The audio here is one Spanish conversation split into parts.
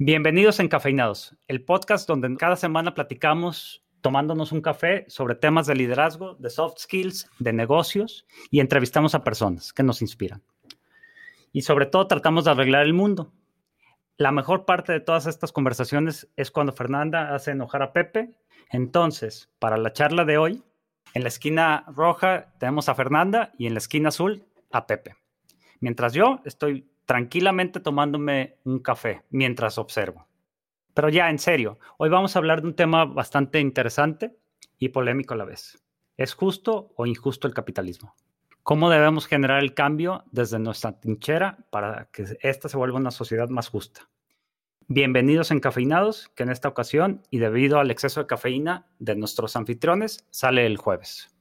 Bienvenidos a Encafeinados, el podcast donde cada semana platicamos tomándonos un café sobre temas de liderazgo, de soft skills, de negocios y entrevistamos a personas que nos inspiran. Y sobre todo tratamos de arreglar el mundo. La mejor parte de todas estas conversaciones es cuando Fernanda hace enojar a Pepe. Entonces, para la charla de hoy, en la esquina roja tenemos a Fernanda y en la esquina azul a Pepe. Mientras yo estoy tranquilamente tomándome un café mientras observo. Pero ya, en serio, hoy vamos a hablar de un tema bastante interesante y polémico a la vez. ¿Es justo o injusto el capitalismo? ¿Cómo debemos generar el cambio desde nuestra trinchera para que esta se vuelva una sociedad más justa? Bienvenidos encafeinados, que en esta ocasión, y debido al exceso de cafeína de nuestros anfitriones, sale el jueves.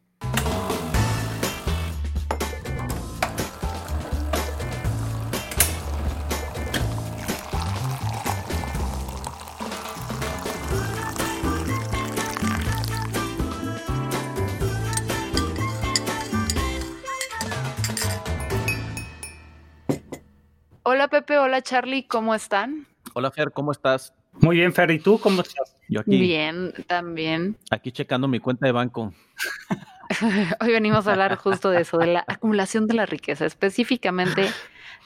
Hola Charlie, ¿cómo están? Hola Fer, ¿cómo estás? Muy bien, Fer, ¿y tú cómo estás? Yo aquí. Bien, también. Aquí checando mi cuenta de banco. Hoy venimos a hablar justo de eso, de la acumulación de la riqueza, específicamente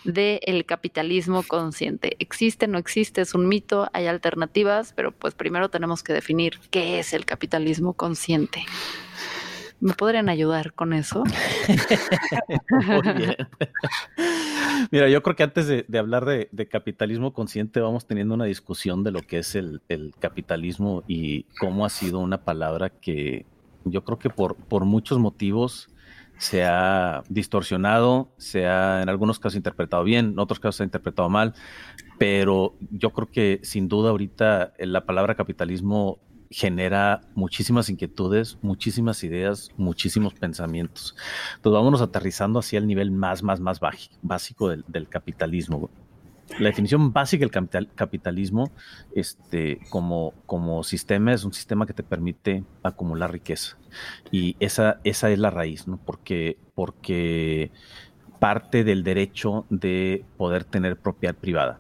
del capitalismo consciente. ¿Existe, no existe? ¿Es un mito? ¿Hay alternativas? Pero pues primero tenemos que definir qué es el capitalismo consciente. ¿Me podrían ayudar con eso? Muy bien. Mira, yo creo que antes de, hablar de, capitalismo consciente, vamos teniendo una discusión de lo que es el, capitalismo y cómo ha sido una palabra que yo creo que por, muchos motivos se ha distorsionado, se ha en algunos casos interpretado bien, en otros casos se ha interpretado mal, pero yo creo que sin duda ahorita la palabra capitalismo genera muchísimas inquietudes, muchísimas ideas, muchísimos pensamientos. Entonces vámonos aterrizando hacia el nivel más, más, más básico del, capitalismo. La definición básica del capitalismo este, como, como sistema es un sistema que te permite acumular riqueza. Y esa, esa es la raíz, ¿no? Porque, porque parte del derecho de poder tener propiedad privada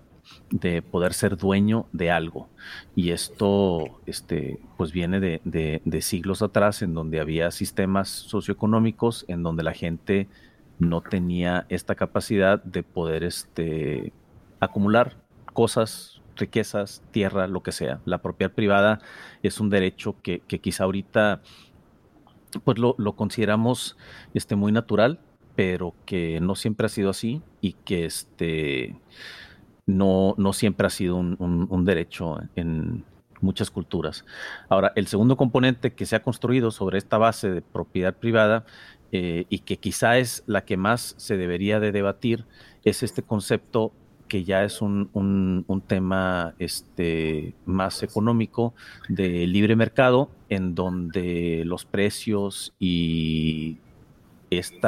de poder ser dueño de algo. Y esto este, pues viene de, siglos atrás, en donde había sistemas socioeconómicos, en donde la gente no tenía esta capacidad de poder este, acumular cosas, riquezas, tierra, lo que sea. La propiedad privada es un derecho que, quizá ahorita pues lo, consideramos este, muy natural, pero que no siempre ha sido así y que este no, no siempre ha sido un, derecho en muchas culturas. Ahora, el segundo componente que se ha construido sobre esta base de propiedad privada eh, y que quizá es la que más se debería de debatir es este concepto que ya es un, un, tema este, más económico de libre mercado, en donde los precios y este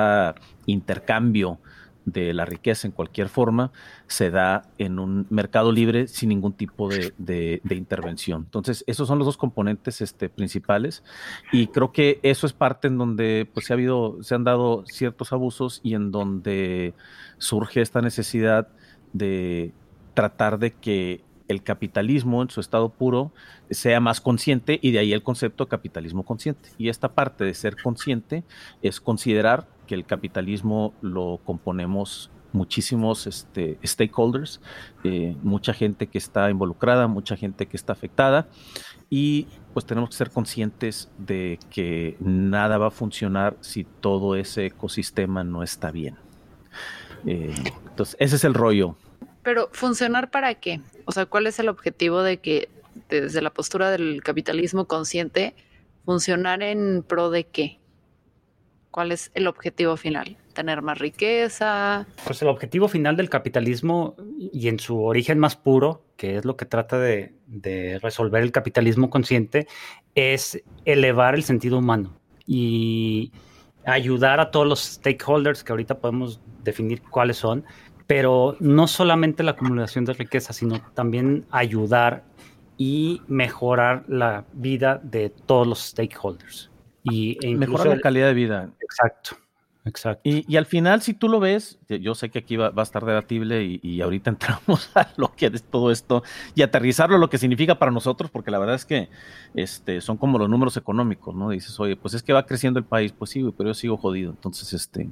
intercambio de la riqueza en cualquier forma se da en un mercado libre sin ningún tipo de, intervención. Entonces, esos son los dos componentes este, principales y creo que eso es parte en donde pues, se, ha habido, se han dado ciertos abusos y en donde surge esta necesidad de tratar de que el capitalismo en su estado puro sea más consciente y de ahí el concepto capitalismo consciente. Y esta parte de ser consciente es considerar que el capitalismo lo componemos muchísimos este, stakeholders, eh, mucha gente que está involucrada, mucha gente que está afectada y pues tenemos que ser conscientes de que nada va a funcionar si todo ese ecosistema no está bien. Eh, entonces, ese es el rollo. Pero funcionar para qué? O sea, ¿cuál es el objetivo de que desde la postura del capitalismo consciente funcionar en pro de qué? ¿Cuál es el objetivo final? ¿Tener más riqueza? Pues el objetivo final del capitalismo y en su origen más puro, que es lo que trata de, resolver el capitalismo consciente, es elevar el sentido humano y ayudar a todos los stakeholders, que ahorita podemos definir cuáles son, pero no solamente la acumulación de riqueza, sino también ayudar y mejorar la vida de todos los stakeholders. Y, e Mejorar la calidad de vida. Exacto. exacto. Y, al final, si tú lo ves, yo sé que aquí va, a estar debatible y, ahorita entramos a lo que es todo esto y aterrizarlo, lo que significa para nosotros, porque la verdad es que este, son como los números económicos, ¿no? Dices, oye, pues es que va creciendo el país, pues sí, pero yo sigo jodido. Entonces, este,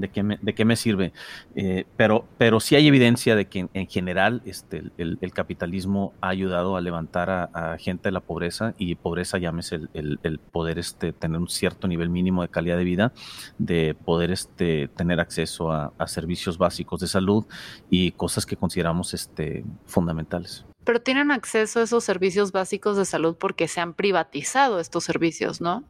¿de qué me, sirve? Eh, pero, pero sí hay evidencia de que en, general este, el, capitalismo ha ayudado a levantar a, gente de la pobreza y pobreza llámese el, poder este, tener un cierto nivel mínimo de calidad de vida, de poder este, tener acceso a, servicios básicos de salud y cosas que consideramos este, fundamentales. Pero tienen acceso a esos servicios básicos de salud porque se han privatizado estos servicios, ¿no?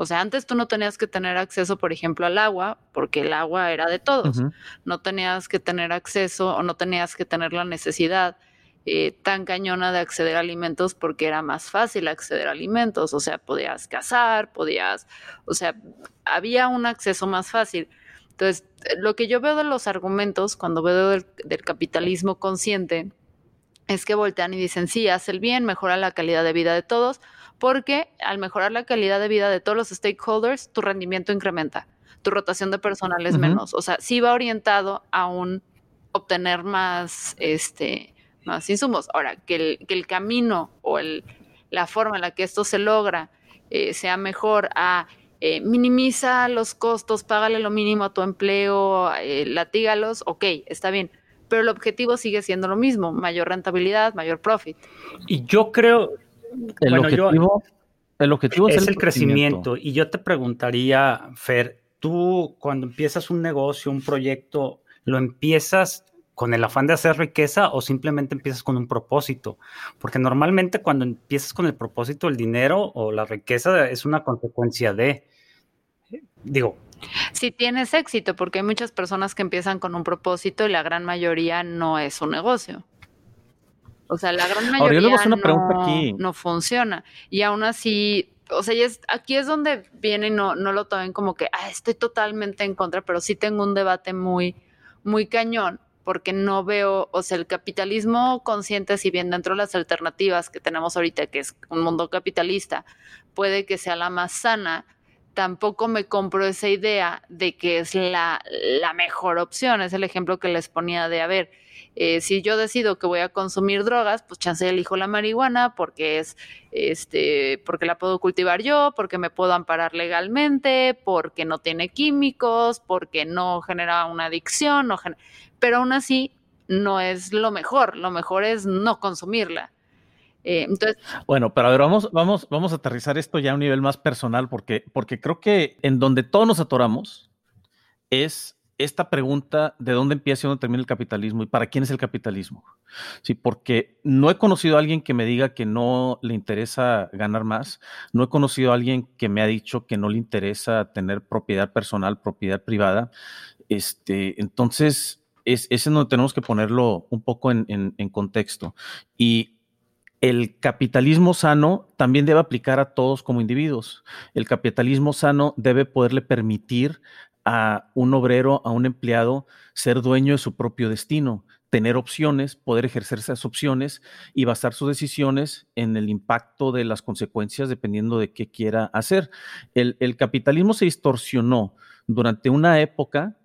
O sea, antes tú no tenías que tener acceso, por ejemplo, al agua, porque el agua era de todos. No tenías que tener acceso o no tenías que tener la necesidad eh, tan cañona de acceder a alimentos porque era más fácil acceder a alimentos. O sea, podías cazar, podías, o sea, había un acceso más fácil. Entonces, lo que yo veo de los argumentos cuando veo del, del capitalismo consciente es que voltean y dicen, sí, haz el bien, mejora la calidad de vida de todos, porque al mejorar la calidad de vida de todos los stakeholders, tu rendimiento incrementa, tu rotación de personal es menos. O sea, sí va orientado a un obtener más, este, más insumos. Ahora, que el, camino o el, la forma en la que esto se logra eh, sea mejor a eh, minimiza los costos, págale lo mínimo a tu empleo, eh, latígalos, ok, está bien. Pero el objetivo sigue siendo lo mismo, mayor rentabilidad, mayor profit. Y yo creo, el objetivo, el objetivo es, el, crecimiento. Y yo te preguntaría, Fer, tú cuando empiezas un negocio, un proyecto, ¿lo empiezas con el afán de hacer riqueza o simplemente empiezas con un propósito? Porque normalmente cuando empiezas con el propósito, el dinero o la riqueza es una consecuencia de, digo. Si tienes éxito, porque hay muchas personas que empiezan con un propósito y la gran mayoría no es un negocio. O sea, la gran mayoría no, funciona. Y aún así, o sea, es, aquí es donde viene, no, no lo tomen como que, ah, estoy totalmente en contra, pero sí tengo un debate muy, muy cañón, porque no veo, o sea, el capitalismo consciente, si bien dentro de las alternativas que tenemos ahorita, que es un mundo capitalista, puede que sea la más sana, tampoco me compro esa idea de que es la, la mejor opción. Es el ejemplo que les ponía de, a ver, eh, si yo decido que voy a consumir drogas, pues chance elijo la marihuana porque es, este, porque la puedo cultivar yo, porque me puedo amparar legalmente, porque no tiene químicos, porque no genera una adicción, pero aún así no es lo mejor, lo mejor es no consumirla. Eh, bueno, pero a ver, vamos, vamos, vamos a aterrizar esto ya a un nivel más personal, porque, porque creo que en donde todos nos atoramos es esta pregunta de dónde empieza y dónde termina el capitalismo y para quién es el capitalismo. Sí, porque no he conocido a alguien que me diga que no le interesa ganar más, no he conocido a alguien que me ha dicho que no le interesa tener propiedad personal, propiedad privada. Este, entonces, es, es donde tenemos que ponerlo un poco en, en contexto. Y el capitalismo sano también debe aplicar a todos como individuos. El capitalismo sano debe poderle permitir a un obrero, a un empleado, ser dueño de su propio destino, tener opciones, poder ejercer esas opciones y basar sus decisiones en el impacto de las consecuencias dependiendo de qué quiera hacer. El, capitalismo se distorsionó durante una época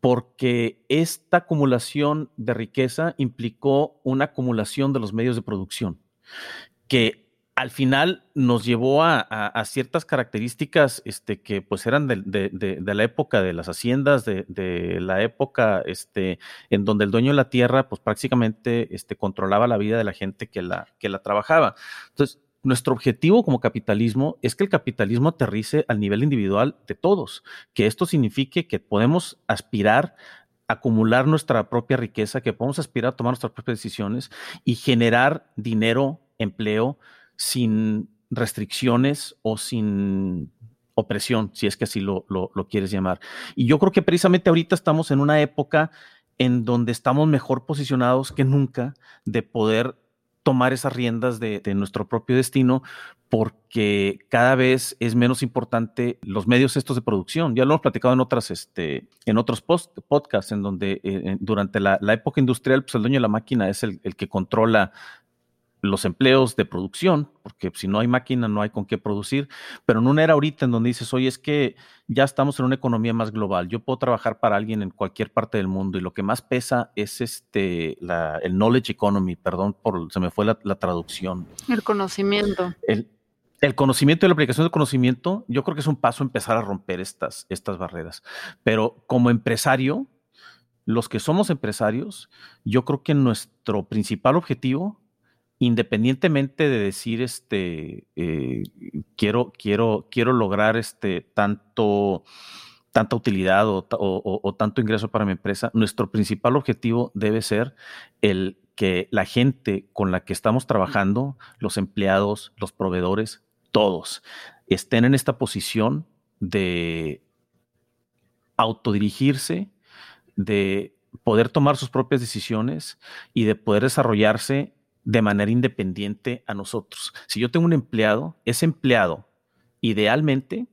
porque esta acumulación de riqueza implicó una acumulación de los medios de producción, que al final nos llevó a, ciertas características este, que pues eran de, la época de las haciendas, de, la época este, en donde el dueño de la tierra pues prácticamente este, controlaba la vida de la gente que la, que la trabajaba. Entonces, nuestro objetivo como capitalismo es que el capitalismo aterrice al nivel individual de todos, que esto signifique que podemos aspirar acumular nuestra propia riqueza, que podemos aspirar a tomar nuestras propias decisiones y generar dinero, empleo, sin restricciones o sin opresión, si es que así lo, quieres llamar. Y yo creo que precisamente ahorita estamos en una época en donde estamos mejor posicionados que nunca de poder tomar esas riendas de, nuestro propio destino porque cada vez es menos importante los medios estos de producción. Ya lo hemos platicado en otras, este, en otros podcasts, en donde eh, durante la, época industrial, pues el dueño de la máquina es el, el que controla los empleos de producción, porque si no hay máquina no hay con qué producir, pero en una era ahorita en donde dices, oye, es que ya estamos en una economía más global, yo puedo trabajar para alguien en cualquier parte del mundo y lo que más pesa es este, el knowledge economy, perdón, por, se me fue la, traducción. El conocimiento. El, el conocimiento y la aplicación del conocimiento, yo creo que es un paso a empezar a romper estas, estas barreras, pero como empresario, los que somos empresarios, yo creo que nuestro principal objetivo independientemente de decir, este, eh, quiero, quiero, quiero lograr este, tanto, tanta utilidad o, tanto ingreso para mi empresa, nuestro principal objetivo debe ser el que la gente con la que estamos trabajando, los empleados, los proveedores, todos, estén en esta posición de autodirigirse, de poder tomar sus propias decisiones y de poder desarrollarse de manera independiente a nosotros. Si yo tengo un empleado, ese empleado, idealmente,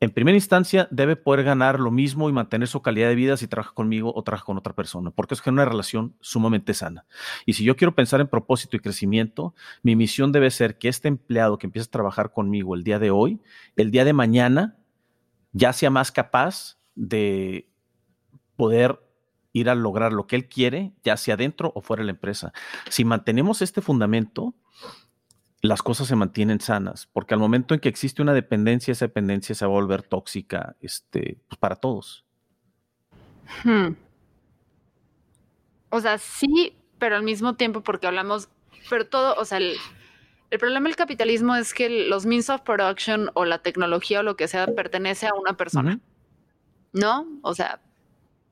en primera instancia, debe poder ganar lo mismo y mantener su calidad de vida si trabaja conmigo o trabaja con otra persona, porque es que una relación sumamente sana. Y si yo quiero pensar en propósito y crecimiento, mi misión debe ser que este empleado que empieza a trabajar conmigo el día de hoy, el día de mañana, ya sea más capaz de poder ir a lograr lo que él quiere, ya sea dentro o fuera de la empresa. Si mantenemos este fundamento, las cosas se mantienen sanas, porque al momento en que existe una dependencia, esa dependencia se va a volver tóxica este, pues, para todos. Hmm. O sea, sí, pero al mismo tiempo, porque hablamos, pero todo, o sea, el, problema del capitalismo es que los means of production o la tecnología o lo que sea pertenece a una persona. ¿No? O sea,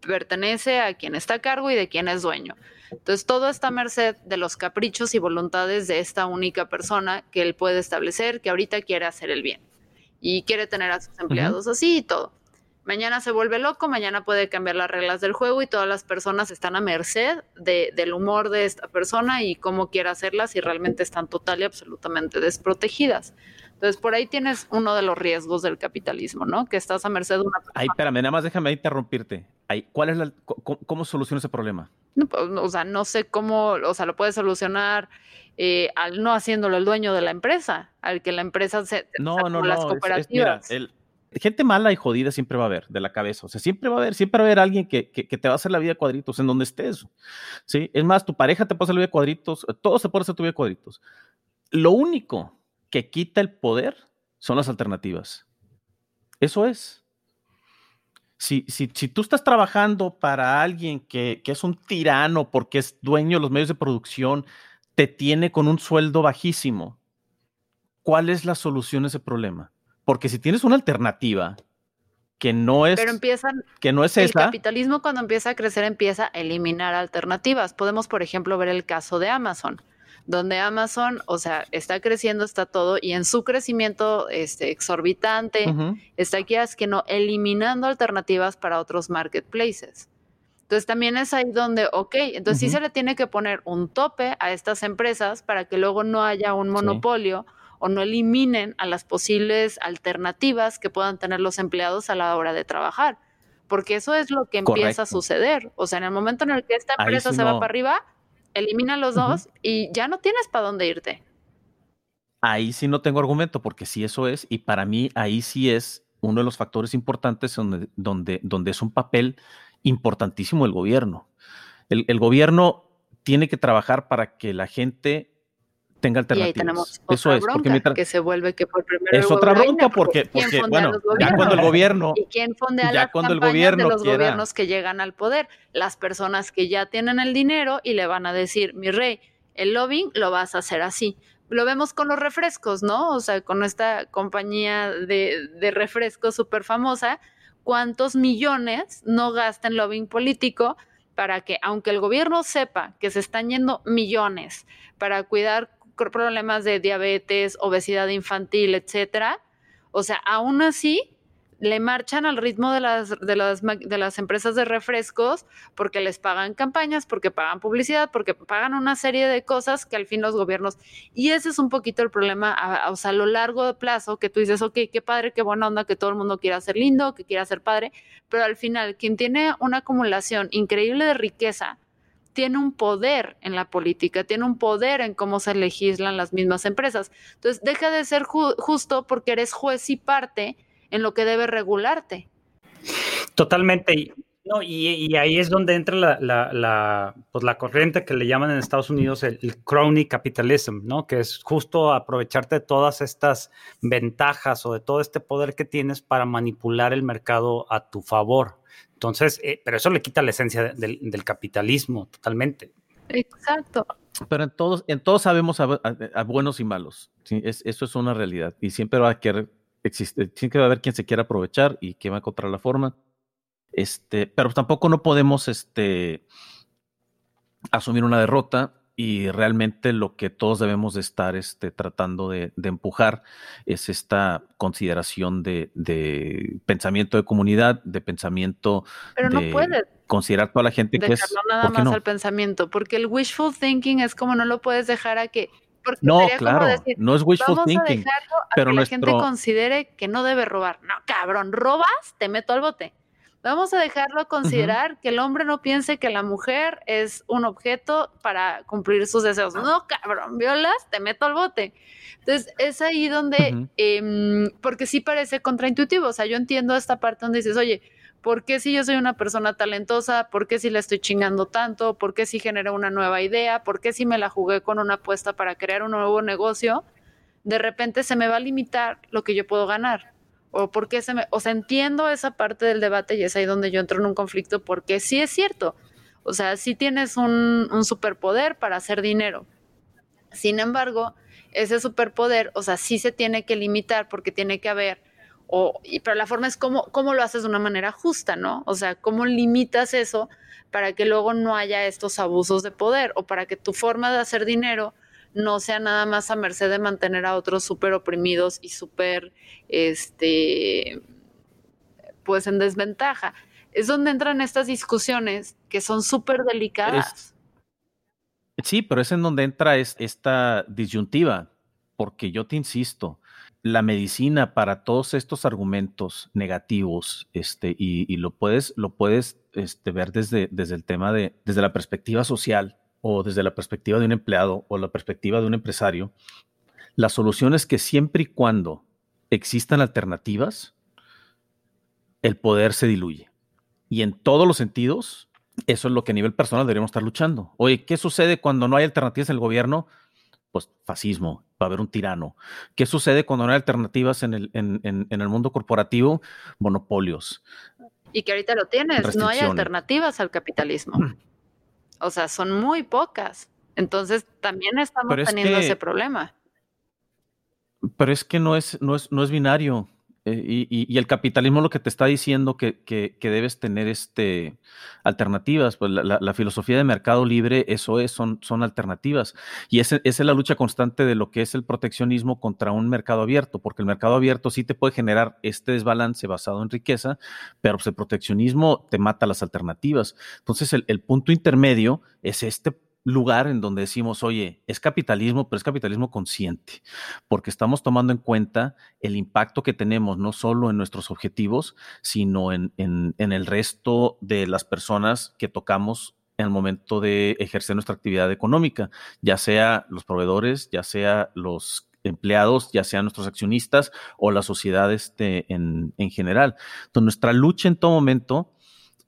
pertenece a quien está a cargo y de quien es dueño. Entonces, todo está a merced de los caprichos y voluntades de esta única persona que él puede establecer, que ahorita quiere hacer el bien y quiere tener a sus empleados así y todo. Mañana se vuelve loco, mañana puede cambiar las reglas del juego y todas las personas están a merced del humor de esta persona y cómo quiere hacerlas y realmente están total y absolutamente desprotegidas. Entonces, por ahí tienes uno de los riesgos del capitalismo, ¿no? Que estás a merced de una persona. Ay, espérame, nada más déjame interrumpirte. ¿Cuál es la, cómo, soluciona ese problema? No, pues, o sea, no sé cómo, o sea, lo puedes solucionar eh, al no haciéndolo el dueño de la empresa, al que la empresa se... No, no, no, las cooperativas. gente mala y jodida siempre va a haber de la cabeza. O sea, siempre va a haber, siempre va a haber alguien que, que, te va a hacer la vida de cuadritos en donde estés. ¿sí? Es más, tu pareja te puede hacer la vida de cuadritos, todo se puede hacer tu vida de cuadritos. Lo único que quita el poder son las alternativas. Eso es. Si, si, si tú estás trabajando para alguien que, que, es un tirano porque es dueño de los medios de producción, te tiene con un sueldo bajísimo, ¿cuál es la solución a ese problema? Porque si tienes una alternativa que no es, Pero empiezan, que no es el capitalismo cuando empieza a crecer empieza a eliminar alternativas. Podemos, por ejemplo, ver el caso de Amazon donde Amazon, o sea, está creciendo, está todo, y en su crecimiento este, exorbitante, está aquí es que no, eliminando alternativas para otros marketplaces. Entonces también es ahí donde, ok, entonces sí se le tiene que poner un tope a estas empresas para que luego no haya un monopolio o no eliminen a las posibles alternativas que puedan tener los empleados a la hora de trabajar. Porque eso es lo que empieza a suceder. O sea, en el momento en el que esta empresa se va para arriba, elimina los dos y ya no tienes para dónde irte. Ahí sí no tengo argumento, porque sí eso es, y para mí ahí sí es uno de los factores importantes donde, donde, donde es un papel importantísimo el gobierno. El, el gobierno tiene que trabajar para que la gente tenga alternativas. Y ahí tenemos otra Eso es, porque que se vuelve que por primero Es otra bronca porque, porque, bueno, ya cuando el gobierno y quién fondea ya cuando el gobierno de los gobiernos que llegan al poder, las personas que ya tienen el dinero y le van a decir, "Mi rey, el lobbying lo vas a hacer así." Lo vemos con los refrescos, ¿no? O sea, con esta compañía de, de refrescos súper famosa, ¿cuántos millones no gasta en lobbying político para que, aunque el gobierno sepa que se están yendo millones para cuidar problemas de diabetes, obesidad infantil, etcétera. O sea, aún así le marchan al ritmo de las, de las, de las empresas de refrescos porque les pagan campañas, porque pagan publicidad, porque pagan una serie de cosas que al fin los gobiernos... Y ese es un poquito el problema, a, o sea, a lo largo de plazo, que tú dices, ok, qué padre, qué buena onda, que todo el mundo quiera ser lindo, que quiera ser padre, pero al final, quien tiene una acumulación increíble de riqueza, tiene un poder en la política, tiene un poder en cómo se legislan las mismas empresas. Entonces, deja de ser justo porque eres juez y parte en lo que debe regularte. Totalmente. No, y, ahí es donde entra la, pues la, corriente que le llaman en Estados Unidos el, crony capitalism, ¿no? Que es justo aprovecharte de todas estas ventajas o de todo este poder que tienes para manipular el mercado a tu favor. Entonces, eh, pero eso le quita la esencia del, capitalismo totalmente. Exacto. Pero en todos, en todos sabemos a, buenos y malos. eso es una realidad. Y siempre va a querer, existe, siempre va a haber quien se quiera aprovechar y quien va a encontrar la forma. Este, pero tampoco no podemos este, asumir una derrota y realmente lo que todos debemos de estar este, tratando de, empujar es esta consideración de, pensamiento de comunidad, de pensamiento pero no puedes considerar toda la gente que es nada más al pensamiento, porque el wishful thinking es como no lo puedes dejar a que no, claro, no es wishful thinking, pero que la gente considere que no debe robar. No, cabrón, robas, te meto al bote. Vamos a dejarlo considerar que el hombre no piense que la mujer es un objeto para cumplir sus deseos. No, cabrón, violas, te meto al bote. Entonces, es ahí donde, em, porque sí parece contraintuitivo. O sea, yo entiendo esta parte donde dices, oye, ¿por qué si yo soy una persona talentosa? ¿Por qué si la estoy chingando tanto? ¿Por qué si generé una nueva idea? ¿Por qué si me la jugué con una apuesta para crear un nuevo negocio? De repente se me va a limitar lo que yo puedo ganar o por qué se me, o sea, entiendo esa parte del debate y es ahí donde yo entro en un conflicto porque sí es cierto, o sea, sí tienes un, superpoder para hacer dinero. Sin embargo, ese superpoder, o sea, sí se tiene que limitar porque tiene que haber, o, y, pero la forma es cómo, cómo lo haces de una manera justa, ¿no? O sea, cómo limitas eso para que luego no haya estos abusos de poder o para que tu forma de hacer dinero no sea nada más a merced de mantener a otros súper oprimidos y súper, este, pues en desventaja. Es donde entran estas discusiones que son súper delicadas. sí, pero es en donde entra esta disyuntiva, porque yo te insisto, la medicina para todos estos argumentos negativos, este, y, lo puedes, lo puedes este, ver desde, desde el tema de, desde la perspectiva social, o desde la perspectiva de un empleado o la perspectiva de un empresario, la solución es que siempre y cuando existan alternativas, el poder se diluye. Y en todos los sentidos, eso es lo que a nivel personal deberíamos estar luchando. Oye, ¿qué sucede cuando no hay alternativas en el gobierno? Pues fascismo, va a haber un tirano. ¿Qué sucede cuando no hay alternativas en el, en el mundo corporativo? Monopolios. Y que ahorita lo tienes, no hay alternativas al capitalismo. O sea, son muy pocas. Entonces también estamos teniendo ese problema. Pero es que no es, no es, no es binario. Eh, y, el capitalismo lo que te está diciendo que, que, debes tener este, alternativas, pues la, filosofía de mercado libre, eso es, son, son alternativas. Y esa es la lucha constante de lo que es el proteccionismo contra un mercado abierto, porque el mercado abierto sí te puede generar este desbalance basado en riqueza, pero pues, el proteccionismo te mata las alternativas. Entonces el, el punto intermedio es este lugar en donde decimos, oye, es capitalismo, pero es capitalismo consciente, porque estamos tomando en cuenta el impacto que tenemos no solo en nuestros objetivos, sino en, en, el resto de las personas que tocamos en el momento de ejercer nuestra actividad económica, ya sea los proveedores, ya sea los empleados, ya sean nuestros accionistas o la sociedad este, en, en general. Entonces, nuestra lucha en todo momento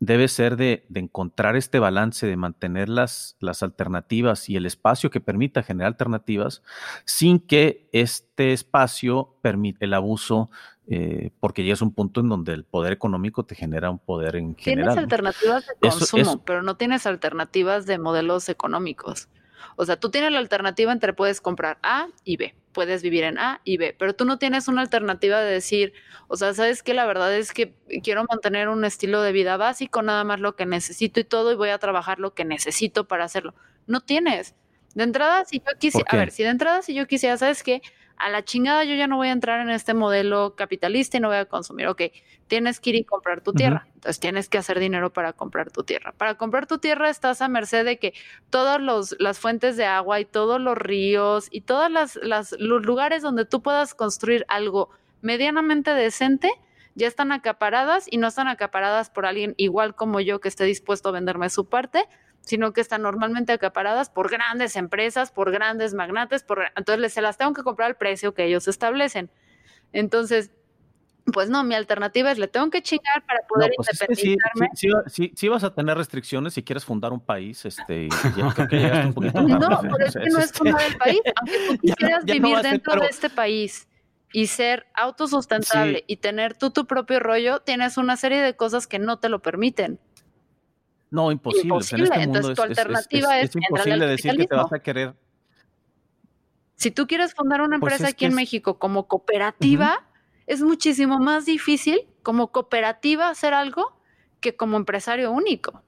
debe ser de, encontrar este balance, de mantener las, las, alternativas y el espacio que permita generar alternativas sin que este espacio permita el abuso, eh, porque ya es un punto en donde el poder económico te genera un poder en general. Tienes alternativas de consumo, pero no tienes alternativas de modelos económicos. O sea, tú tienes la alternativa entre puedes comprar A y B, puedes vivir en A y B, pero tú no tienes una alternativa de decir, o sea, sabes que la verdad es que quiero mantener un estilo de vida básico, nada más lo que necesito y todo, y voy a trabajar lo que necesito para hacerlo. No tienes. De entrada, si yo quisiera, a ver, si de entrada, si yo quisiera, ¿sabes qué? A la chingada yo ya no voy a entrar en este modelo capitalista y no voy a consumir. Ok, tienes que ir y comprar tu tierra. Entonces tienes que hacer dinero para comprar tu tierra. Para comprar tu tierra estás a merced de que todas las fuentes de agua y todos los ríos y todos las, los lugares donde tú puedas construir algo medianamente decente ya están acaparadas y no están acaparadas por alguien igual como yo que esté dispuesto a venderme su parte sino que están normalmente acaparadas por grandes empresas, por grandes magnates, por, entonces se las tengo que comprar al precio que ellos establecen. Entonces, pues no, mi alternativa es le tengo que chingar para poder no, pues independizarme. sí, sí, vas a tener restricciones si quieres fundar un país, este, ya creo que llegaste un poquito No, pero es que no es fundar el país, aunque tú quisieras vivir dentro de este país y ser autosustentable y tener tú tu propio rollo, tienes una serie de cosas que no te lo permiten. No, imposible. imposible. En este Entonces, mundo tu alternativa es, es, imposible decir que te vas a querer. Si tú quieres fundar una pues empresa aquí en México como cooperativa, es muchísimo más difícil como cooperativa hacer algo que como empresario único.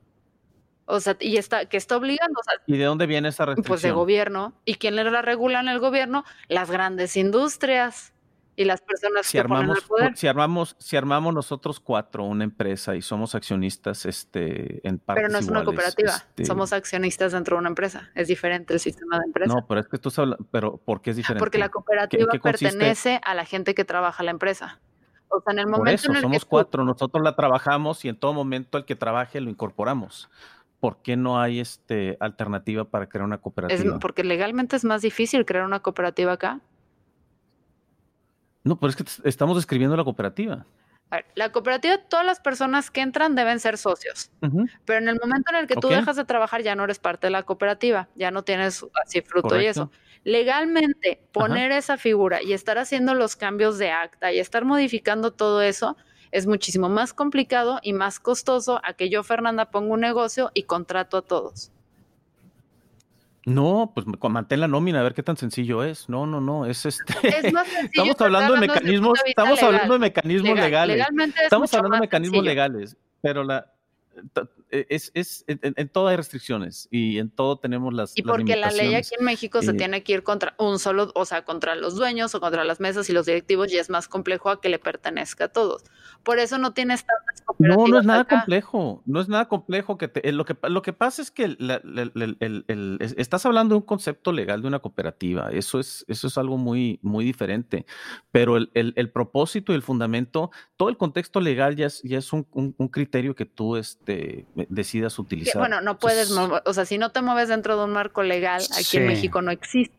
O sea, y está, que está obligando. ¿Y de dónde viene esa restricción? Pues de gobierno. ¿Y quién la regula en el gobierno? Las grandes industrias y las personas si que armamos, poder. Si armamos, si armamos nosotros cuatro una empresa y somos accionistas este, en partes Pero no es una cooperativa, este somos accionistas dentro de una empresa. Es diferente el sistema de empresa. No, pero es que tú sabes, pero ¿por qué es diferente? Porque la cooperativa pertenece a la gente que trabaja la empresa. O sea, en el momento Por eso, en el somos que cuatro, nosotros la trabajamos y en todo momento el que trabaje lo incorporamos. ¿Por qué no hay este alternativa para crear una cooperativa? Es porque legalmente es más difícil crear una cooperativa acá. No, pero es que estamos describiendo la cooperativa. A ver, la cooperativa, todas las personas que entran deben ser socios, pero en el momento en el que tú dejas de trabajar ya no eres parte de la cooperativa, ya no tienes así fruto y eso. Legalmente, poner esa figura y estar haciendo los cambios de acta y estar modificando todo eso es muchísimo más complicado y más costoso a que yo, Fernanda, ponga un negocio y contrato a todos. No, pues mantén la nómina a ver qué tan sencillo es. No, no, no, es este. Es más sencillo, Estamos hablando de mecanismos, estamos hablando de mecanismos Legal- legales. Estamos hablando de mecanismos sencillo. legales, pero la es, es en, en todo hay restricciones y en todo tenemos las Y las porque la ley aquí en México se Eh, tiene que ir contra un solo, o sea, contra los dueños o contra las mesas y los directivos y es más complejo a que le pertenezca a todos. Por eso no tienes tantas No, cooperativas no es nada acá. complejo, no es nada complejo que te- eh, lo que lo que pasa es que la- la- la- es- estás hablando de un concepto legal de una cooperativa, eso es eso es algo muy muy diferente, pero el, el- el propósito y el fundamento, todo el contexto legal ya es ya es un, un- un criterio que tú este decidas Que, utilizar. bueno, no puedes, Entonces, mover- o sea, si no te mueves dentro de un marco legal, aquí en. México no existe.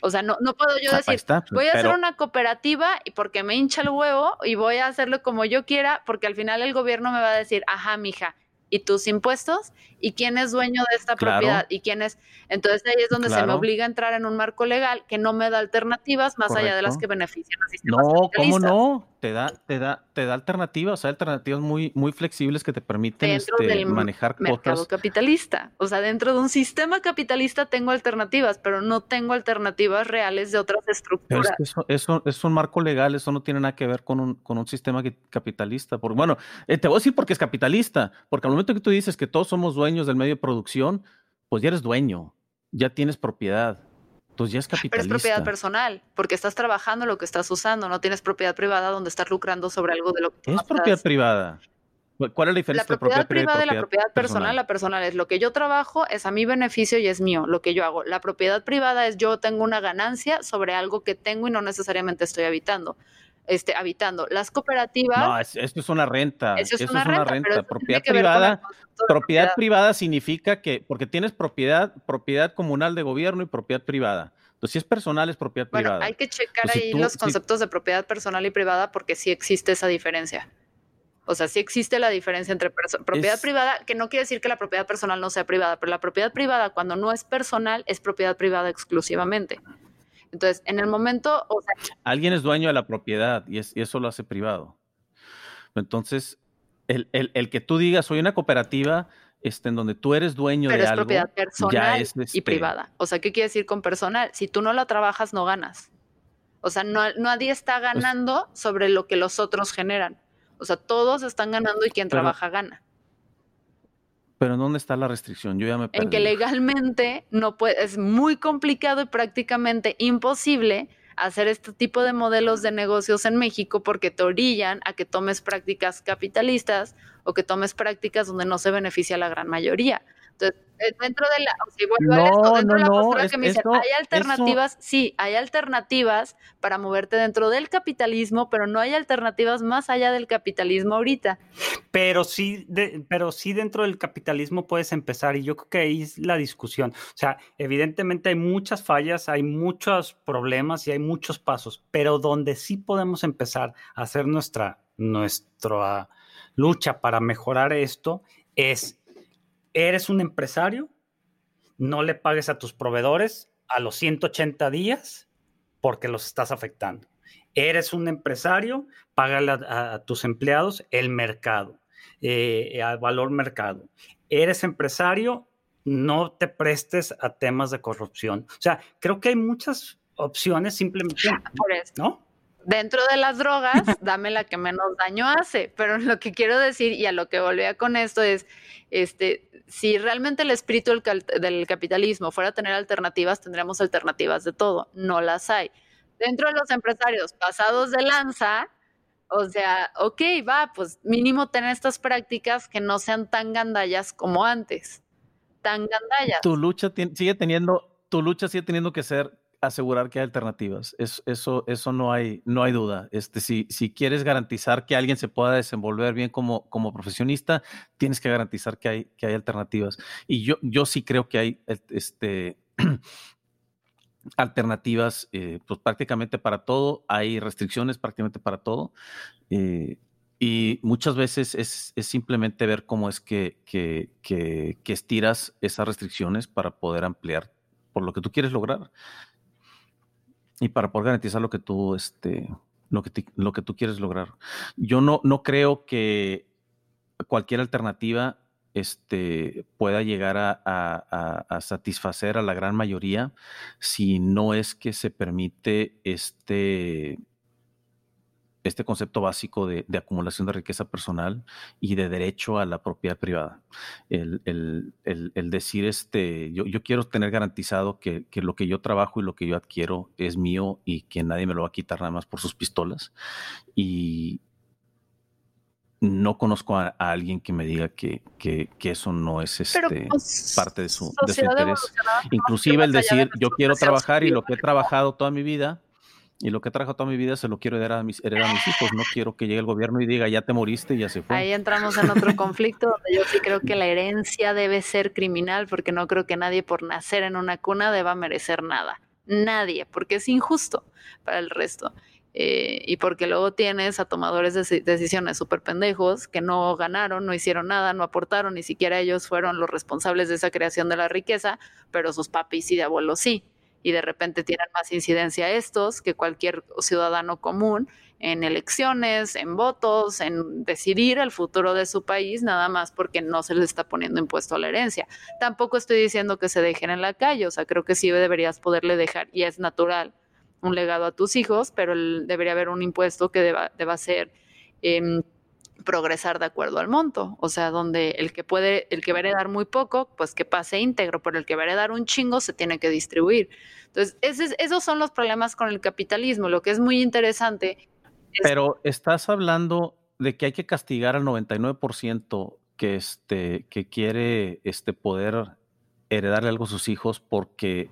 O sea, no, no puedo yo ah, decir, está, voy a pero- hacer una cooperativa y porque me hincha el huevo y voy a hacerlo como yo quiera, porque al final el gobierno me va a decir, ajá, mija, ¿y tus impuestos? ¿Y quién es dueño de esta Claro. propiedad? ¿Y quién es? Entonces ahí es donde se me obliga a entrar en un marco legal que no me da alternativas más allá de las que benefician a sistemas No, ¿cómo no? Te da, te da, te da alternativas, hay alternativas muy, muy flexibles que te permiten este, del manejar mercado cosas. capitalista. O sea, dentro de un sistema capitalista tengo alternativas, pero no tengo alternativas reales de otras es estructuras. que eso, eso es un marco legal, eso no tiene nada que ver con un, con un sistema que- capitalista. Porque, bueno, eh, te voy a decir porque es capitalista, porque al momento que tú dices que todos somos dueños del medio de producción, pues ya eres dueño, ya tienes propiedad. Entonces ya es Pero es propiedad personal, porque estás trabajando lo que estás usando, no tienes propiedad privada donde estás lucrando sobre algo de lo que Es no propiedad estás- privada. ¿Cuál es la La diferencia entre propiedad privada y la propiedad personal, la personal es lo que yo trabajo, es a mi beneficio y es mío, lo que yo hago. La propiedad privada es yo tengo una ganancia sobre algo que tengo y no necesariamente estoy habitando. Este, habitando. Las cooperativas, No, es- esto es una renta. eso es Eso una es una renta, pero Propiedad privada. Propiedad privada significa que, porque tienes propiedad, propiedad comunal de gobierno y propiedad privada. Entonces, si es personal, es propiedad Bueno, privada. hay que checar si ahí tú- los si- conceptos de propiedad personal y privada porque sí existe esa diferencia. O sea, sí existe la diferencia entre propiedad Es- privada, que no quiere decir que la propiedad personal no sea privada, pero la propiedad privada cuando no es personal es propiedad privada exclusivamente. Entonces, en el momento, o sea, Alguien es dueño de la propiedad y, es- y eso lo hace privado. Entonces, el, el- el que tú digas, soy una cooperativa este, en donde tú eres dueño pero de es algo, propiedad ya personal es y este, privada. O sea, ¿qué quiere decir con personal? Si tú no la trabajas, no ganas. O sea, no, nadie Pues está ganando sobre lo que los otros generan. O sea, todos están ganando y quien Pero- trabaja gana. Pero ¿en dónde está la restricción? Yo ya me en que perdí. legalmente no puede, es muy complicado y prácticamente imposible hacer este tipo de modelos de negocios en México porque te orillan a que tomes prácticas capitalistas o que tomes prácticas donde no se beneficia a la gran mayoría. Eh, dentro de la, o sea, vuelvo a esto, dentro de la postura que me dicen, hay alternativas, sí, hay alternativas para moverte dentro del capitalismo, pero no hay alternativas más allá del capitalismo ahorita. Pero sí, pero sí dentro del capitalismo puedes empezar, y yo creo que ahí es la discusión. O sea, evidentemente hay muchas fallas, hay muchos problemas y hay muchos pasos, pero donde sí podemos empezar a hacer nuestra, nuestra lucha para mejorar esto es eres un empresario, no le pagues a tus proveedores a los 180 días porque los estás afectando. Eres un empresario, págale a, tus empleados el mercado, eh, al valor mercado. Eres empresario, no te prestes a temas de corrupción. O sea, creo que hay muchas opciones simplemente, Por ¿no? Dentro de las drogas, dame la que menos daño hace. Pero lo que quiero decir y a lo que volvía con esto es, este, si realmente el espíritu del, capitalismo fuera a tener alternativas, tendríamos alternativas de todo. No las hay. Dentro de los empresarios pasados de lanza, o sea, ok, va, pues mínimo tener estas prácticas que no sean tan gandallas como antes. Tan gandallas. Tu lucha sigue teniendo, tu lucha sigue teniendo que ser asegurar que hay alternativas. eso, eso no hay, no hay duda. Este, si, si quieres garantizar que alguien se pueda desenvolver bien como, como profesionista, tienes que garantizar que hay, que hay alternativas. Y yo, yo sí creo que hay este, alternativas eh, pues prácticamente para todo. Hay restricciones prácticamente para todo. Eh, y muchas veces es, simplemente ver cómo es que, que, que, que, estiras esas restricciones para poder ampliar por lo que tú quieres lograr y para poder garantizar lo que tú, este, lo que, lo que tú quieres lograr. Yo no, no creo que cualquier alternativa este, pueda llegar a, a, satisfacer a la gran mayoría si no es que se permite este, este concepto básico de, acumulación de riqueza personal y de derecho a la propiedad privada. El, decir, este, yo, quiero tener garantizado que, lo que yo trabajo y lo que yo adquiero es mío y que nadie me lo va a quitar nada más por sus pistolas. Y no conozco a, alguien que me diga que, eso no es este, pues, parte de su, de su interés. Inclusive el decir, yo quiero trabajar y lo que he trabajado toda mi vida y lo que trajo toda mi vida se lo quiero heredar a mis, heredar a mis hijos. No quiero que llegue el gobierno y diga, ya te moriste y ya se fue. Ahí entramos en otro conflicto donde yo sí creo que la herencia debe ser criminal porque no creo que nadie por nacer en una cuna deba merecer nada. Nadie, porque es injusto para el resto. Eh, y porque luego tienes a tomadores de decisiones súper pendejos que no ganaron, no hicieron nada, no aportaron, ni siquiera ellos fueron los responsables de esa creación de la riqueza, pero sus papis y de abuelos sí y de repente tienen más incidencia estos que cualquier ciudadano común en elecciones, en votos, en decidir el futuro de su país, nada más porque no se les está poniendo impuesto a la herencia. Tampoco estoy diciendo que se dejen en la calle, o sea, creo que sí deberías poderle dejar, y es natural, un legado a tus hijos, pero debería haber un impuesto que deba, deba ser... Em, progresar de acuerdo al monto, o sea, donde el que puede, el que va a heredar muy poco, pues que pase íntegro, pero el que va a heredar un chingo se tiene que distribuir. Entonces, esos son los problemas con el capitalismo, lo que es muy interesante. Pero estás hablando de que hay que castigar al 99% que, este, que quiere este poder heredarle algo a sus hijos porque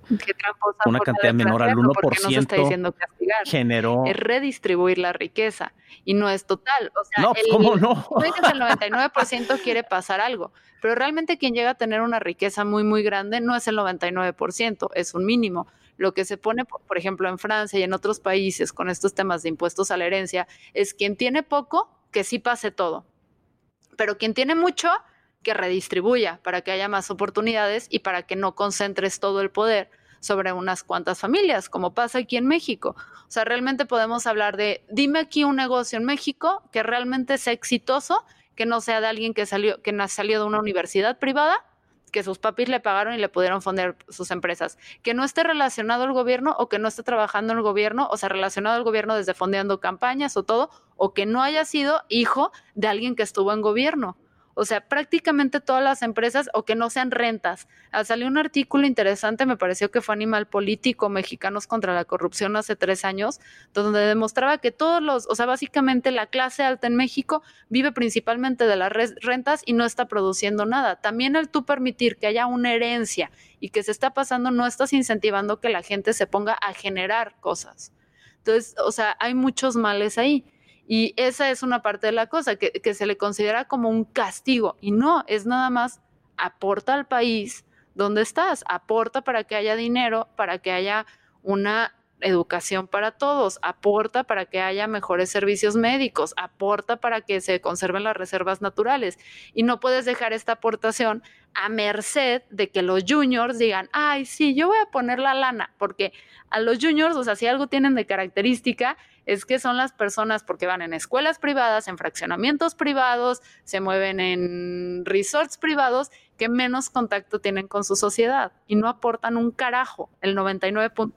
una cantidad menor al 1% está diciendo castigar, generó... Es redistribuir la riqueza y no es total. O sea, no, pues, ¿cómo no? el 99% quiere pasar algo, pero realmente quien llega a tener una riqueza muy, muy grande no es el 99%, es un mínimo. Lo que se pone, por ejemplo, en Francia y en otros países con estos temas de impuestos a la herencia es quien tiene poco, que sí pase todo. Pero quien tiene mucho, que redistribuya para que haya más oportunidades y para que no concentres todo el poder sobre unas cuantas familias, como pasa aquí en México. O sea, realmente podemos hablar de, dime aquí un negocio en México que realmente sea exitoso, que no sea de alguien que salió, que salió de una universidad privada, que sus papis le pagaron y le pudieron fundar sus empresas, que no esté relacionado al gobierno o que no esté trabajando en el gobierno, o sea, relacionado al gobierno desde fondeando campañas o todo, o que no haya sido hijo de alguien que estuvo en gobierno O sea, prácticamente todas las empresas o que no sean rentas. Ah, salió un artículo interesante, me pareció que fue Animal Político Mexicanos contra la Corrupción hace tres años, donde demostraba que todos los, o sea, básicamente la clase alta en México vive principalmente de las rentas y no está produciendo nada. También el tú permitir que haya una herencia y que se está pasando, no estás incentivando que la gente se ponga a generar cosas. Entonces, o sea, hay muchos males ahí. Y esa es una parte de la cosa, que, se le considera como un castigo. Y no, es nada más aporta al país donde estás, aporta para que haya dinero, para que haya una educación para todos, aporta para que haya mejores servicios médicos, aporta para que se conserven las reservas naturales. Y no puedes dejar esta aportación a merced de que los juniors digan, ay, sí, yo voy a poner la lana, porque a los juniors, o sea, si algo tienen de característica, es que son las personas porque van en escuelas privadas, en fraccionamientos privados, se mueven en resorts privados que menos contacto tienen con su sociedad y no aportan un carajo, el 99.9.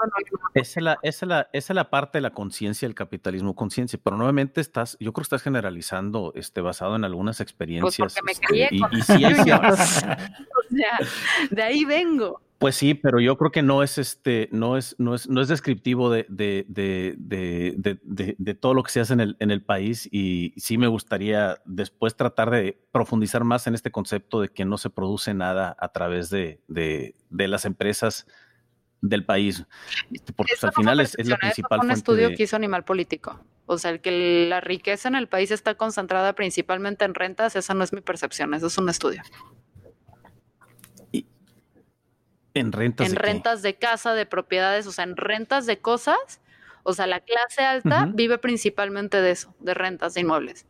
Esa es la, esa es la, esa es la parte de la conciencia del capitalismo conciencia, pero nuevamente estás, yo creo que estás generalizando este, basado en algunas pues experiencias. me este, y, y sí o sea, de ahí vengo. Pues sí, pero yo creo que no es este, no es, no es, no es descriptivo de, de, de, de, todo lo que se hace en el, en el país. Y sí me gustaría después tratar de profundizar más en este concepto de que no se produce nada a través de, las empresas del país. Este, porque pues, al final es, la principal. un estudio que hizo Animal Político. O sea, el que la riqueza en el país está concentrada principalmente en rentas, esa no es mi percepción, eso es un estudio. En rentas. En rentas de casa, de propiedades, o sea, en rentas de cosas. O sea, la clase alta vive principalmente de eso, de rentas de inmuebles.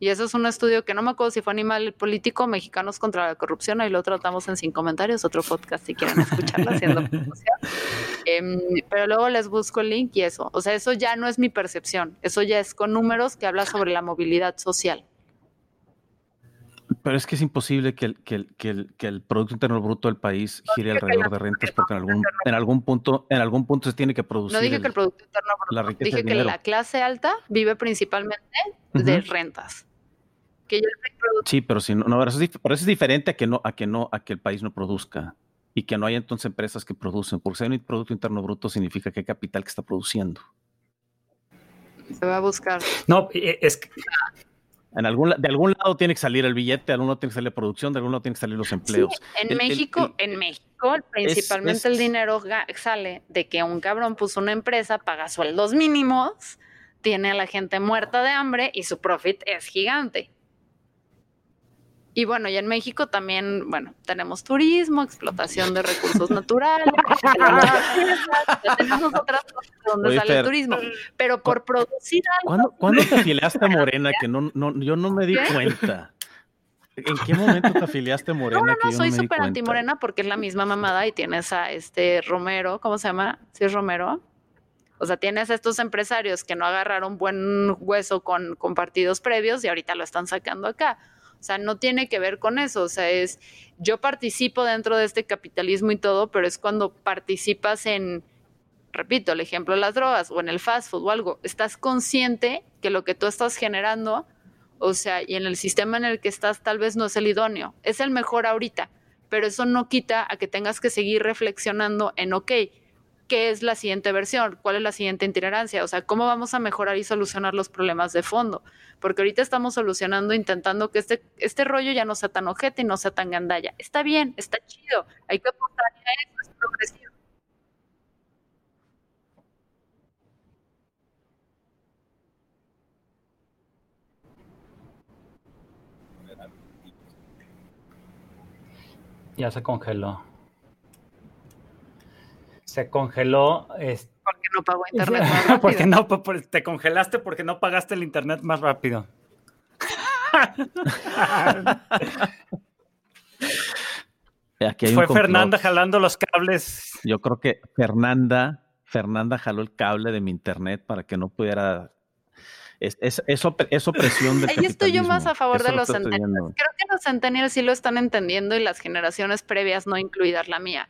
Y eso es un estudio que no me acuerdo si fue Animal Político Mexicanos contra la Corrupción, ahí lo tratamos en Sin Comentarios, otro podcast si quieren escucharlo haciendo promoción. Em, pero luego les busco el link y eso. O sea, eso ya no es mi percepción, eso ya es con números que habla sobre la movilidad social. Pero es que es imposible que el, que el, que el, que el Producto Interno Bruto del país gire alrededor de rentas porque en algún, en algún punto en algún punto se tiene que producir. No dije que el Producto Interno Bruto, dije que la clase alta vive principalmente de rentas. sí, pero si no, eso es, pero eso es diferente a que no a que no a que el país no produzca y que no haya entonces empresas que producen, porque si hay un Producto Interno Bruto significa que hay capital que está produciendo. Se va a buscar. No, es que en algún, de algún lado tiene que salir el billete, de algún lado tiene que salir la producción, de algún lado tienen que salir los empleos. en México, en México, principalmente el dinero sale de que un cabrón puso una empresa, paga sueldos mínimos, tiene a la gente muerta de hambre y su profit es gigante. Y bueno, y en México también, bueno, tenemos turismo, explotación de recursos naturales, tenemos otras cosas donde sale el turismo, pero por producir algo... ¿Cuándo, te afiliaste a Morena? Que no, no, yo no me di cuenta. ¿En qué momento te afiliaste a Morena? No, no, no, soy súper anti-Morena porque es la misma mamada y tienes a este Romero, ¿cómo se llama? ¿Sí es Romero? O sea, tienes a estos empresarios que no agarraron buen hueso con, con partidos previos y ahorita lo están sacando acá. O sea, no tiene que ver con eso. O sea, es yo participo dentro de este capitalismo y todo, pero es cuando participas en, repito, el ejemplo de las drogas o en el fast food o algo. Estás consciente que lo que tú estás generando, o sea, y en el sistema en el que estás tal vez no es el idóneo. Es el mejor ahorita, pero eso no quita a que tengas que seguir reflexionando en, ok, qué es la siguiente versión, cuál es la siguiente itinerancia, o sea, cómo vamos a mejorar y solucionar los problemas de fondo. Porque ahorita estamos solucionando, intentando que este, este rollo ya no sea tan ojete y no sea tan gandalla. Está bien, está chido, hay que apostar a eso, es progresivo. Ya se congeló se congeló. porque no pagó internet más porque no, te congelaste porque no pagaste el internet más rápido. Fue Fernanda jalando los cables. Yo creo que Fernanda, Fernanda jaló el cable de mi internet para que no pudiera es, es, eso, eso presión del Ahí estoy yo más a favor de los centennials. Creo que los centennials sí lo están entendiendo y las generaciones previas, no incluidas la mía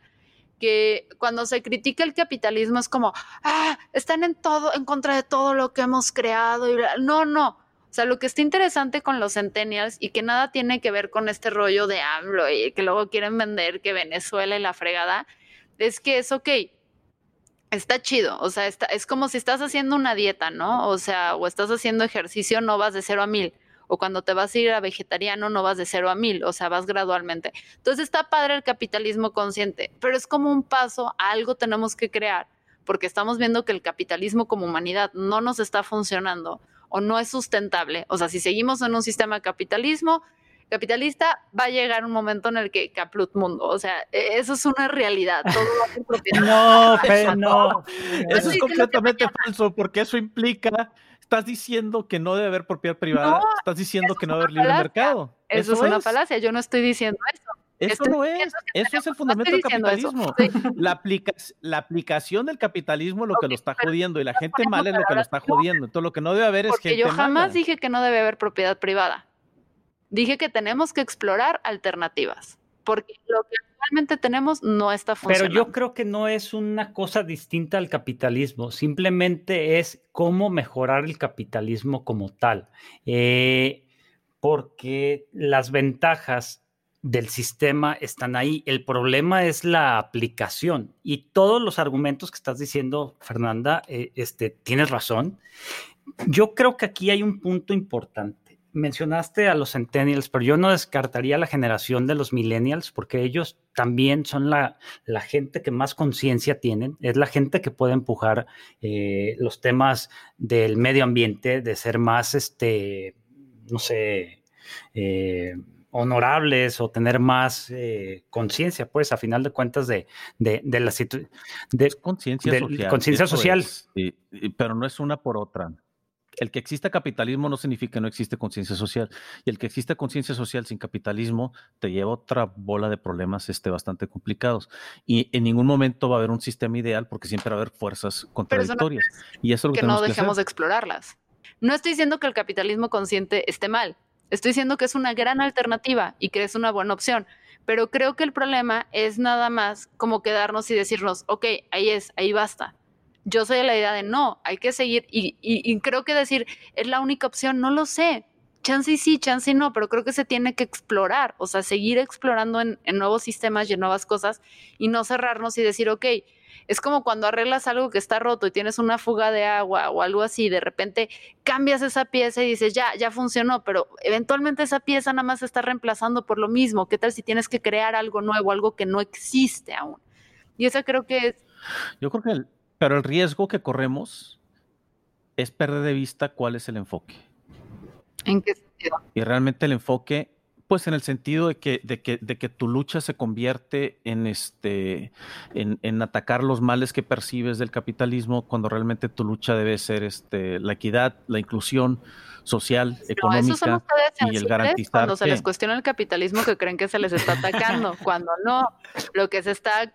que cuando se critica el capitalismo es como, ah, están en todo, en contra de todo lo que hemos creado. Y no, no. O sea, lo que está interesante con los centennials y que nada tiene que ver con este rollo de AMLO y que luego quieren vender que Venezuela y la fregada, es que es ok. Está chido, o sea, está, es como si estás haciendo una dieta, ¿no? O sea, o estás haciendo ejercicio, no vas de cero a mil o cuando te vas a ir a vegetariano no vas de cero a mil, o sea, vas gradualmente. Entonces está padre el capitalismo consciente, pero es como un paso a algo tenemos que crear, porque estamos viendo que el capitalismo como humanidad no nos está funcionando o no es sustentable. O sea, si seguimos en un sistema capitalismo, capitalista, va a llegar un momento en el que caplut mundo. O sea, e, eso es una realidad. Todo va a ser propiedad. No, pero no. Eso es completamente falso, porque eso implica, estás diciendo que no debe haber propiedad privada, estás diciendo que no debe haber libre mercado. Eso, es una falacia, yo no estoy diciendo eso. Eso no es, eso es el fundamento del capitalismo. La, la aplicación del capitalismo es lo que lo está jodiendo y la gente mala es lo que lo está jodiendo. Entonces lo que no debe haber es Porque yo jamás dije que no debe haber propiedad privada. Dije que tenemos que explorar alternativas, porque lo que actualmente tenemos no está funcionando. Pero yo creo que no es una cosa distinta al capitalismo, simplemente es cómo mejorar el capitalismo como tal. Eh, porque las ventajas del sistema están ahí. El problema es la aplicación y todos los argumentos que estás diciendo, Fernanda, eh, este, tienes razón. Yo creo que aquí hay un punto importante. Mencionaste a los centennials, pero yo no descartaría la generación de los millennials porque ellos también son la, la gente que más conciencia tienen, es la gente que puede empujar eh, los temas del medio ambiente, de ser más, este, no sé, eh, honorables o tener más eh, conciencia, pues a final de cuentas de, de, la situación. Conciencia social. Conciencia social. pero no es una por otra. El que exista capitalismo no significa que no existe conciencia social. Y el que exista conciencia social sin capitalismo te lleva otra bola de problemas este, bastante complicados. Y en ningún momento va a haber un sistema ideal porque siempre va a haber fuerzas contradictorias. y eso es lo que, no dejemos de explorarlas. No estoy diciendo que el capitalismo consciente esté mal. Estoy diciendo que es una gran alternativa y que es una buena opción, pero creo que el problema es nada más como quedarnos y decirnos, ok, ahí es, ahí basta. Yo soy de la idea de no, hay que seguir y, creo que decir es la única opción, no lo sé. Chance y sí, chance y no, pero creo que se tiene que explorar, o sea, seguir explorando en, en nuevos sistemas y en nuevas cosas y no cerrarnos y decir, ok, es como cuando arreglas algo que está roto y tienes una fuga de agua o algo así, de repente cambias esa pieza y dices, ya, ya funcionó, pero eventualmente esa pieza nada más se está reemplazando por lo mismo. ¿Qué tal si tienes que crear algo nuevo, algo que no existe aún? Y eso creo que es... Yo creo que, el, pero el riesgo que corremos es perder de vista cuál es el enfoque. ¿En qué sentido? Y realmente el enfoque pues en el sentido de que, de que, de que tu lucha se convierte en, este, en, atacar los males que percibes del capitalismo cuando realmente tu lucha debe ser este, la equidad, la inclusión social, económica y el garantizar cuando se les cuestiona el capitalismo que creen que se les está atacando, cuando no, lo que se está...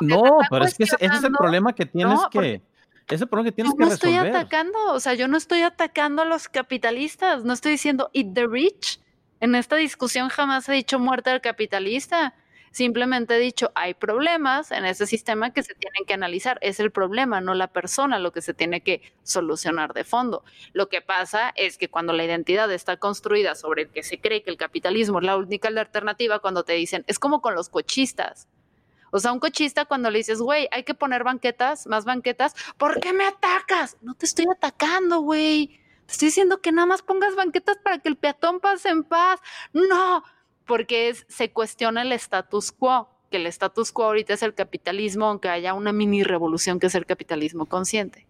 no, pero es que ese, es el problema que tienes que... Ese problema que tienes que resolver. No estoy atacando, o sea, yo no estoy atacando a los capitalistas, no estoy diciendo eat the rich, en esta discusión jamás he dicho muerte al capitalista. Simplemente he dicho, hay problemas en ese sistema que se tienen que analizar. Es el problema, no la persona, lo que se tiene que solucionar de fondo. Lo que pasa es que cuando la identidad está construida sobre el que se cree que el capitalismo es la única alternativa, cuando te dicen, es como con los cochistas. O sea, un cochista cuando le dices, güey, hay que poner banquetas, más banquetas, ¿por qué me atacas? No te estoy atacando, güey estoy diciendo que nada más pongas banquetas para que el peatón pase en paz. No, porque se cuestiona el status quo, que el status quo ahorita es el capitalismo, aunque haya una mini revolución que es el capitalismo consciente.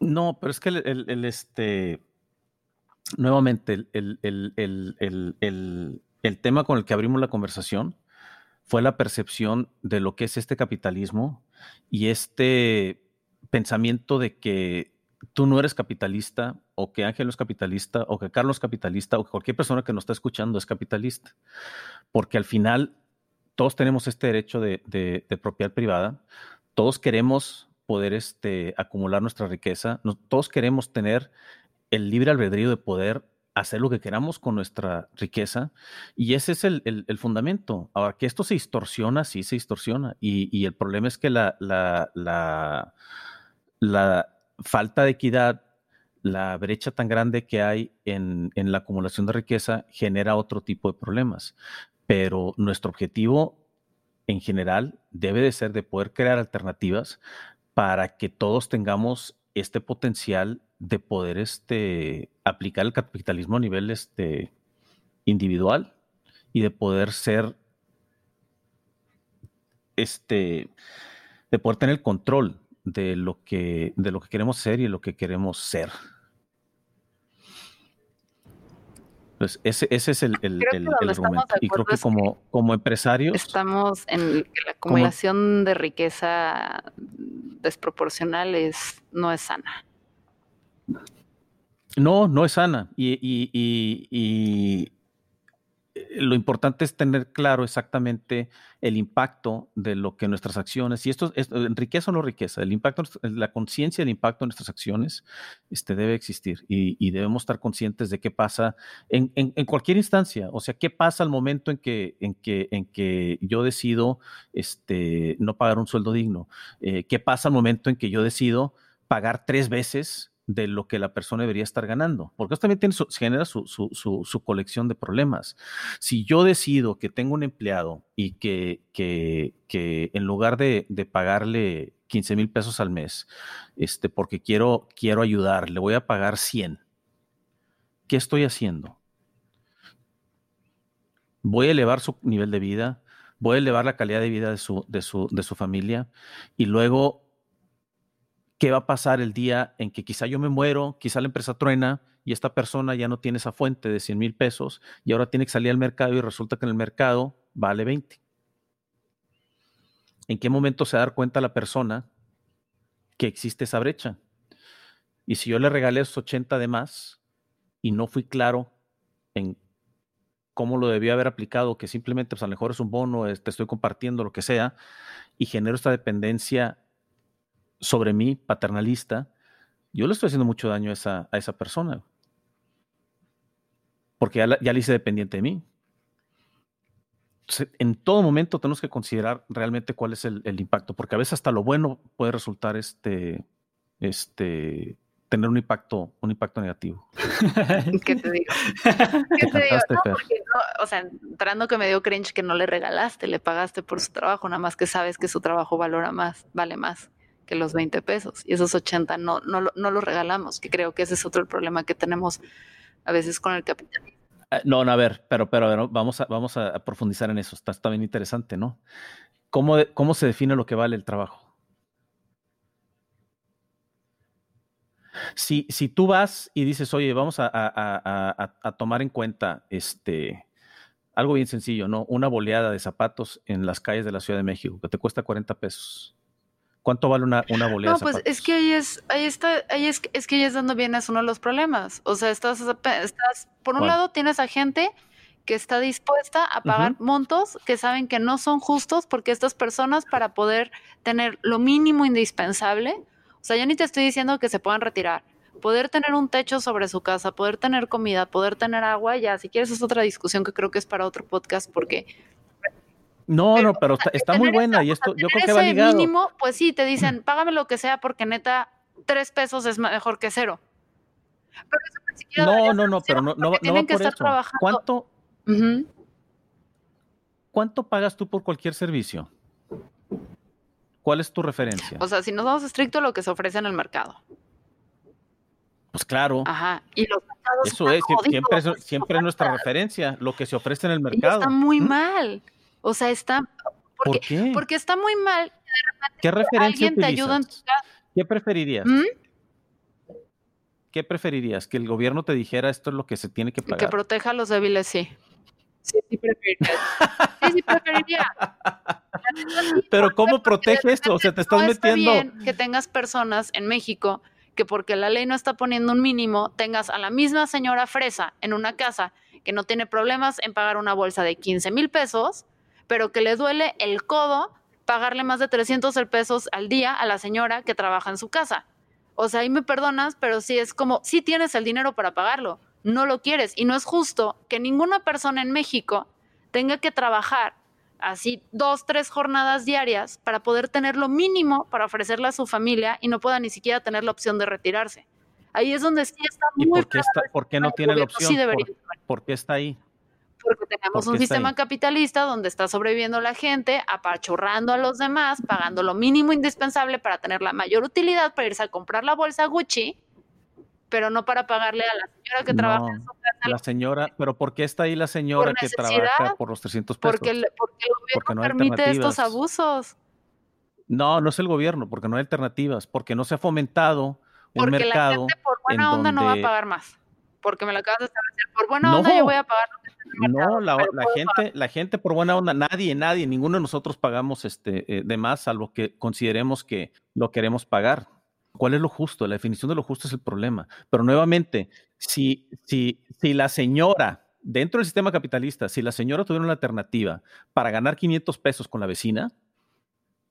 No, pero es que el, este, nuevamente, el, el tema con el que abrimos la conversación fue la percepción de lo que es este capitalismo y este pensamiento de que tú no eres capitalista o que Ángel es capitalista o que Carlos es capitalista o que cualquier persona que nos está escuchando es capitalista. Porque al final todos tenemos este derecho de, propiedad privada, todos queremos poder este, acumular nuestra riqueza, todos queremos tener el libre albedrío de poder hacer lo que queramos con nuestra riqueza y ese es el, fundamento. Ahora, que esto se distorsiona, sí se distorsiona y, el problema es que la, la, la falta de equidad, la brecha tan grande que hay en, la acumulación de riqueza genera otro tipo de problemas. Pero nuestro objetivo en general debe de ser de poder crear alternativas para que todos tengamos este potencial de poder este, aplicar el capitalismo a nivel este, individual y de poder ser, este, de poder tener el control de lo que, de lo que queremos ser y de lo que queremos ser. Pues ese, ese es el, el, el, argumento. Y creo que como, como empresarios... Estamos en que la acumulación de riqueza desproporcional es, no es sana. No, no es sana. Y, y, y, lo importante es tener claro exactamente el impacto de lo que nuestras acciones, y esto es riqueza o no riqueza, el impacto, la conciencia del impacto de nuestras acciones este, debe existir y, debemos estar conscientes de qué pasa en, cualquier instancia, o sea, qué pasa al momento en que, en que, en que yo decido este, no pagar un sueldo digno, eh, qué pasa al momento en que yo decido pagar tres veces de lo que la persona debería estar ganando, porque eso también tiene genera su, colección de problemas. Si yo decido que tengo un empleado y que, que, en lugar de, pagarle 15 mil pesos al mes, este, porque quiero, quiero ayudar, le voy a pagar 100, ¿qué estoy haciendo? Voy a elevar su nivel de vida, voy a elevar la calidad de vida de su, de su, de su familia y luego ¿Qué va a pasar el día en que quizá yo me muero, quizá la empresa truena y esta persona ya no tiene esa fuente de 100 mil pesos y ahora tiene que salir al mercado y resulta que en el mercado vale 20? ¿En qué momento se va a dar cuenta la persona que existe esa brecha? Y si yo le regalé esos 80 de más y no fui claro en cómo lo debía haber aplicado, que simplemente pues a lo mejor es un bono, te estoy compartiendo lo que sea, y genero esta dependencia sobre mí, paternalista, yo le estoy haciendo mucho daño a esa, a esa persona. Porque ya, ya le hice dependiente de mí. en todo momento tenemos que considerar realmente cuál es el, impacto, porque a veces hasta lo bueno puede resultar este, este, tener un impacto, un impacto negativo. ¿Qué te digo? ¿Qué te digo? o sea, entrando que me dio cringe que no le regalaste, le pagaste por su trabajo, nada más que sabes que su trabajo valora más, vale más que los 20 pesos. Y esos 80 no, no, no los regalamos, que creo que ese es otro problema que tenemos a veces con el capitalismo. Eh, no, no, a ver, pero, pero vamos, a, vamos a profundizar en eso. Está, está bien interesante, ¿no? ¿Cómo, ¿Cómo se define lo que vale el trabajo? Si, si tú vas y dices, oye, vamos a, a, a, tomar en cuenta este, algo bien sencillo, ¿no? Una boleada de zapatos en las calles de la Ciudad de México que te cuesta 40 pesos. ¿Cuánto vale una, una boleta? No, pues es que ahí es, ahí está, ahí es, es que ahí es donde viene uno de los problemas. O sea, estás, estás por un lado tienes a gente que está dispuesta a pagar montos que saben que no son justos porque estas personas para poder tener lo mínimo indispensable, o sea, yo ni te estoy diciendo que se puedan retirar, poder tener un techo sobre su casa, poder tener comida, poder tener agua, ya, si quieres es otra discusión que creo que es para otro podcast porque no, no, pero está, muy buena y esto yo creo que va ligado. mínimo, pues sí, te dicen, págame lo que sea porque neta, tres pesos es mejor que cero. no, no, no, pero no, no, no va por eso. ¿Cuánto, ¿Cuánto pagas tú por cualquier servicio? ¿Cuál es tu referencia? O sea, si nos vamos estricto lo que se ofrece en el mercado. Pues claro. Ajá. Y los Eso es, siempre, siempre es nuestra referencia, lo que se ofrece en el mercado. está muy mal. O sea, está... Porque, ¿Por qué? Porque está muy mal. ¿Qué referencia alguien te ayuda en tu casa. ¿Qué preferirías? ¿Mm? ¿Qué preferirías? ¿Que el gobierno te dijera esto es lo que se tiene que pagar? Que proteja a los débiles, sí. Sí, sí preferiría. Sí, sí preferiría. Pero ¿cómo protege esto? O sea, te estás metiendo... Está bien que tengas personas en México que porque la ley no está poniendo un mínimo, tengas a la misma señora fresa en una casa que no tiene problemas en pagar una bolsa de 15 mil pesos, pero que le duele el codo pagarle más de 300 pesos al día a la señora que trabaja en su casa. O sea, ahí me perdonas, pero sí es como, sí tienes el dinero para pagarlo, no lo quieres. Y no es justo que ninguna persona en México tenga que trabajar así dos, tres jornadas diarias para poder tener lo mínimo para ofrecerle a su familia y no pueda ni siquiera tener la opción de retirarse. Ahí es donde sí está ¿Y muy por qué, está, por qué no tiene la opción? Sí debería ¿Por, ¿Por qué está ahí? Porque tenemos ¿Por un sistema capitalista donde está sobreviviendo la gente, apachurrando a los demás, pagando lo mínimo indispensable para tener la mayor utilidad para irse a comprar la bolsa Gucci, pero no para pagarle a la señora que trabaja en su casa. La señora, pero ¿por qué está ahí la señora que trabaja por los 300 pesos? porque, el, porque el gobierno Porque no permite estos abusos. No, no es el gobierno, porque no hay alternativas, porque no se ha fomentado un Porque la mercado. gente por en buena onda no va a pagar más. Porque me lo acabas de establecer. Por buena onda yo voy a pagar lo No, la, la gente, la gente por buena onda, nadie, nadie, ninguno de nosotros pagamos este eh, de más, salvo que consideremos que lo queremos pagar. ¿Cuál es lo justo? La definición de lo justo es el problema. Pero nuevamente, si, si, si la señora, dentro del sistema capitalista, si la señora tuviera una alternativa para ganar 500 pesos con la vecina,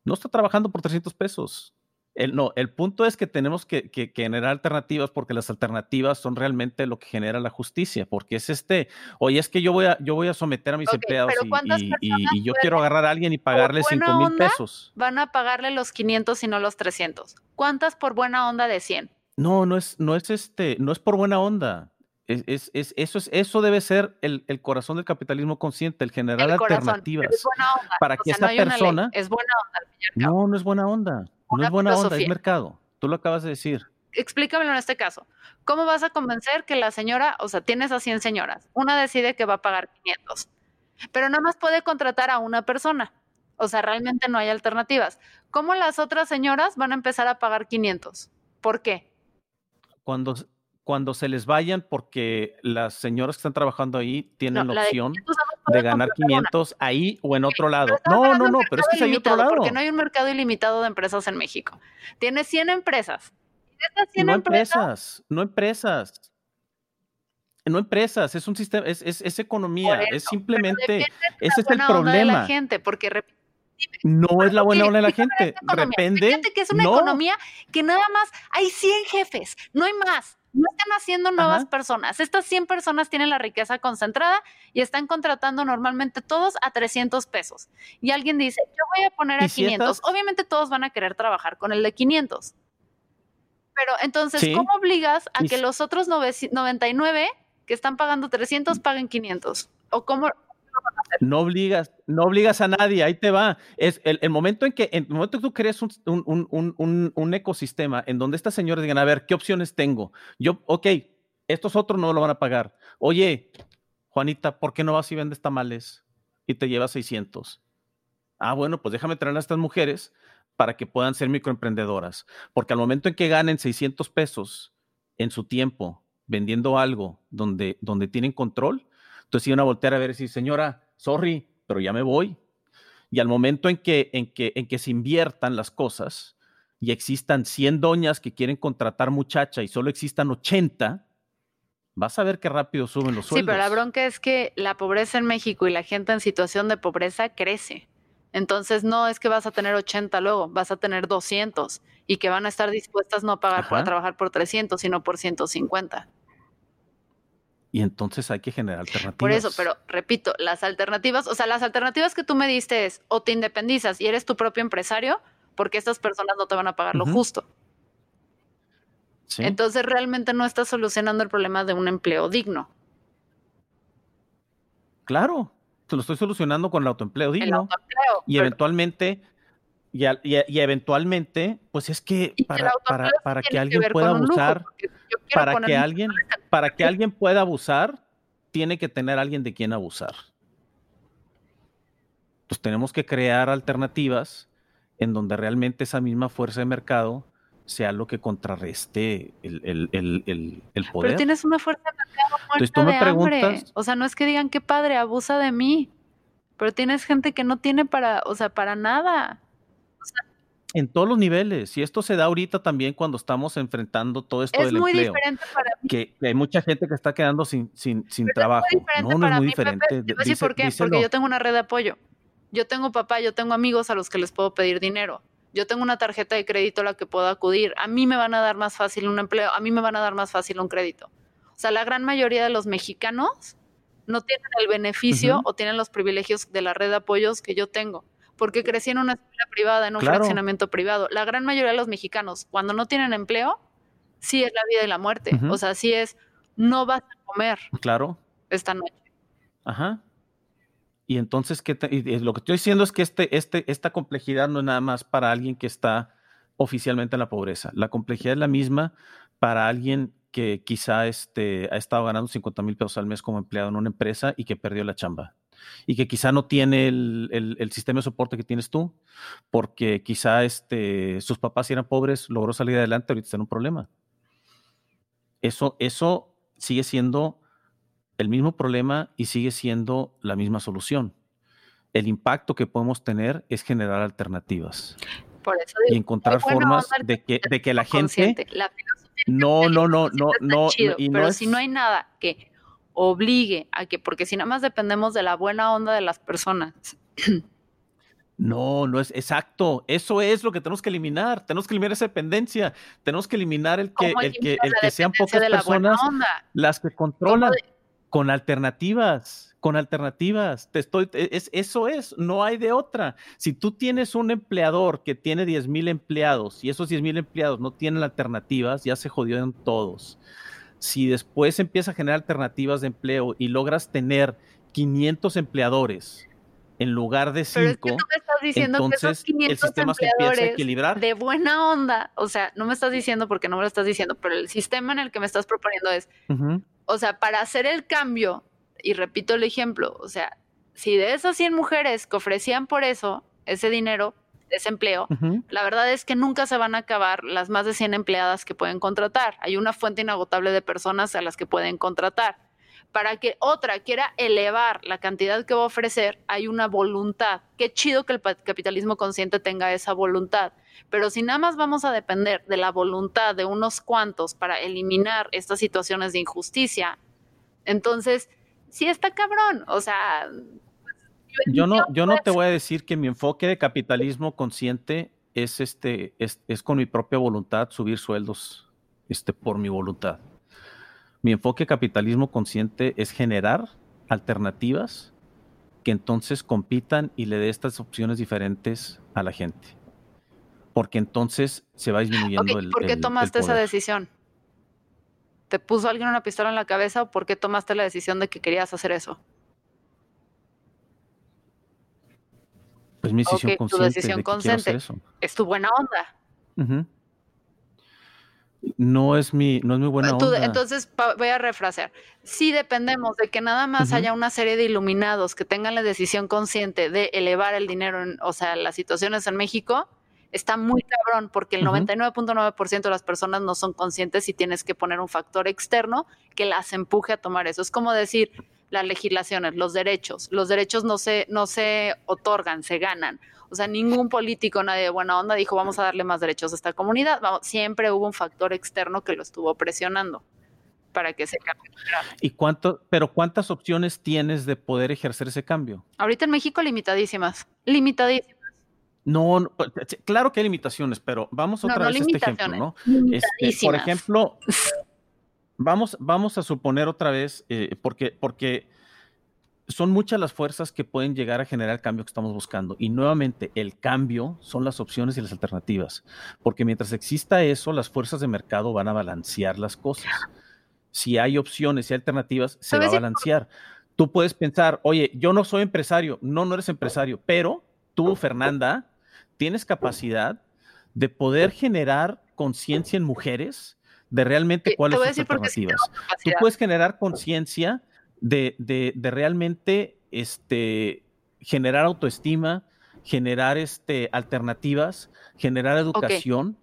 no está trabajando por 300 pesos. El, no, el punto es que tenemos que, que- que generar alternativas porque las alternativas son realmente lo que genera la justicia, porque es este, oye, es que yo voy a, yo voy a someter a mis empleados y, ¿cuántas y- y- personas y yo quiero agarrar a alguien y pagarle buena 5 mil pesos. van a pagarle los 500 y no los 300. ¿Cuántas por buena onda de 100? No, no es, no es este, no es por buena onda. Es, es- es- eso, es, eso debe ser el, el corazón del capitalismo consciente, el generar El corazón. pero alternativas Es buena onda. para o que sea, no ley, persona. Es buena onda. No, no es buena onda. No es buena onda, es filosofía. mercado. Tú lo acabas de decir. Explícamelo en este caso. ¿Cómo vas a convencer que la señora, o sea, tienes a 100 señoras, una decide que va a pagar 500, pero nada más puede contratar a una persona? O sea, realmente no hay alternativas. ¿Cómo las otras señoras van a empezar a pagar 500? ¿Por qué? Cuando, cuando se les vayan, porque las señoras que están trabajando ahí tienen No, la opción 500 nada más puede de ganar contratar una. 500 ahí o en otro lado. No, no, no, pero es que hay otro lado. Porque no hay un mercado ilimitado de empresas en México. Tienes 100 empresas. Y de esas 100 No empresas, empresas, no empresas. No empresas, es un sistema, es, es, es economía, es simplemente, ese la es el buena onda de la problema. gente, porque No es la buena onda de la gente. Depende. Fíjate que es una no, economía que nada más hay 100 jefes, no hay más. No están haciendo nuevas Ajá. personas. Estas 100 personas tienen la riqueza concentrada y están contratando normalmente todos a 300 pesos. Y alguien dice, yo voy a poner a ¿Y si 500. estas- Obviamente todos van a querer trabajar con el de 500. Pero entonces, Sí. ¿cómo obligas a que los otros 9 99 que están pagando 300 paguen 500? ¿O cómo? No obligas, no obligas a nadie, ahí te va. Es el, momento en que, en el momento que tú crees un, un- un- un- ecosistema en donde estas señoras digan, a ver, ¿qué opciones tengo? Yo, ok, estos otros no lo van a pagar. Oye, Juanita, ¿por qué no vas y vendes tamales y te llevas 600? Ah, bueno, pues déjame traer a estas mujeres para que puedan ser microemprendedoras. Porque al momento en que ganen 600 pesos en su tiempo vendiendo algo donde, donde tienen control, entonces iban a voltear a ver y decir, señora, sorry, pero ya me voy. Y al momento en que, en que, en que se inviertan las cosas y existan 100 doñas que quieren contratar muchacha y solo existan 80, vas a ver qué rápido suben los Sí, sueldos. pero la bronca es que la pobreza en México y la gente en situación de pobreza crece. Entonces no es que vas a tener 80 luego, vas a tener 200 y que van a estar dispuestas no a pagar por, a Ajá. trabajar por 300, sino por 150. Y entonces hay que generar alternativas. Por eso, pero repito, las alternativas, o sea, las alternativas que tú me diste es o te independizas y eres tu propio empresario, porque estas personas no te van a pagar lo justo. Sí, Entonces realmente no estás solucionando el problema de un empleo digno. claro, te lo estoy solucionando con el autoempleo El digno. autoempleo. y pero- eventualmente, y, a- y a- y eventualmente, pues es que para, para, para que alguien pueda lujo, abusar, para que alguien, para que alguien pueda abusar, tiene que tener alguien de quien abusar. Pues tenemos que crear alternativas en donde realmente esa misma fuerza de mercado sea lo que contrarreste el, el- el- el- el Pero poder. tienes una fuerza de mercado Entonces, muerta tú me de hambre. preguntas- O sea, no es que digan qué padre, abusa de mí. Pero tienes gente que no tiene para, o sea, para nada. En todos los niveles. Y esto se da ahorita también cuando estamos enfrentando todo esto Es del muy empleo. diferente para mí. que, que hay mucha gente que está quedando sin, sin, sin trabajo. Es No, no es muy mí, Pepe. diferente. Te voy a decir Dice- por qué. díselo. Porque yo tengo una red de apoyo. Yo tengo papá, yo tengo amigos a los que les puedo pedir dinero. Yo tengo una tarjeta de crédito a la que puedo acudir. A mí me van a dar más fácil un empleo, a mí me van a dar más fácil un crédito. O sea, la gran mayoría de los mexicanos no tienen el beneficio o tienen los privilegios de la red de apoyos que yo tengo, porque crecí en una escuela privada, en un Claro. fraccionamiento privado. La gran mayoría de los mexicanos, cuando no tienen empleo, sí es la vida y la muerte. O sea, sí es, no vas a comer. Claro. Esta noche. Ajá. Y entonces, ¿qué lo que estoy diciendo es que este, este, esta complejidad no es nada más para alguien que está oficialmente en la pobreza. La complejidad es la misma para alguien que quizá este, ha estado ganando 50 mil pesos al mes como empleado en una empresa y que perdió la chamba. Y que quizá no tiene el, sistema de soporte que tienes tú, porque quizá este, sus papás eran pobres, logró salir adelante, ahorita está en un problema. Eso, eso sigue siendo el mismo problema y sigue siendo la misma solución. El impacto que podemos tener es generar alternativas y encontrar formas de que, de que la gente... no, no, no, no, no, pero si no hay nada que obligue a que, porque si nada más dependemos de la buena onda de las personas. No, no es exacto. Eso es lo que tenemos que eliminar. Tenemos que eliminar esa dependencia. Tenemos que eliminar el que, el que, el que sean pocas personas las que controlan con alternativas, con alternativas. Te estoy, es, eso es, no hay de otra. Si tú tienes un empleador que tiene 10 mil empleados y esos 10 mil empleados no tienen alternativas, ya se jodieron todos. Si después empieza a generar alternativas de empleo y logras tener 500 empleadores en lugar de 5, entonces el sistema se empieza a equilibrar. De buena onda, o sea, no me estás diciendo porque no me lo estás diciendo, pero el sistema en el que me estás proponiendo es, o sea, para hacer el cambio, y repito el ejemplo, o sea, si de esas 100 mujeres que ofrecían por eso, ese dinero, ese empleo, la verdad es que nunca se van a acabar las más de 100 empleadas que pueden contratar. Hay una fuente inagotable de personas a las que pueden contratar. Para que otra quiera elevar la cantidad que va a ofrecer, hay una voluntad. Qué chido que el capitalismo consciente tenga esa voluntad. Pero si nada más vamos a depender de la voluntad de unos cuantos para eliminar estas situaciones de injusticia, entonces sí está cabrón. O sea. Yo no, yo no te voy a decir que mi enfoque de capitalismo consciente es este, es, con mi propia voluntad subir sueldos, este, por mi voluntad. Mi enfoque de capitalismo consciente es generar alternativas que entonces compitan y le dé estas opciones diferentes a la gente porque entonces se va disminuyendo el. ¿Por qué tomaste esa decisión? ¿Te puso alguien una pistola en la cabeza o por qué tomaste la decisión de que querías hacer eso? Pues mi decisión consciente. Tu decisión consciente. Es tu buena onda. No es mi, no es mi buena onda. Entonces, voy a refrasear. Si dependemos de que nada más haya una serie de iluminados que tengan la decisión consciente de elevar el dinero, en, o sea, las situaciones en México, está muy cabrón porque el 99.9% de las personas no son conscientes y tienes que poner un factor externo que las empuje a tomar eso. Es como decir las legislaciones, los derechos. Los derechos no se, no se otorgan, se ganan. O sea, ningún político, nadie de buena onda dijo vamos a darle más derechos a esta comunidad. siempre hubo un factor externo que lo estuvo presionando para que se cambie. ¿Y cuánto, pero cuántas opciones tienes de poder ejercer ese cambio? Ahorita en México limitadísimas, limitadísimas. No, pues, claro que hay limitaciones, pero vamos otra vez a este ejemplo, ¿no? Este, por ejemplo, vamos, vamos a suponer otra vez, eh, porque, porque son muchas las fuerzas que pueden llegar a generar el cambio que estamos buscando. Y nuevamente, el cambio son las opciones y las alternativas, porque mientras exista eso, las fuerzas de mercado van a balancear las cosas. Si hay opciones y alternativas, se va a balancear. Tú puedes pensar, oye, yo no soy empresario, no, no eres empresario, pero tú, Fernanda, tienes capacidad de poder generar conciencia en mujeres de realmente cuáles son las alternativas. Tú puedes generar conciencia de, de, realmente este, generar autoestima, generar este, alternativas, generar educación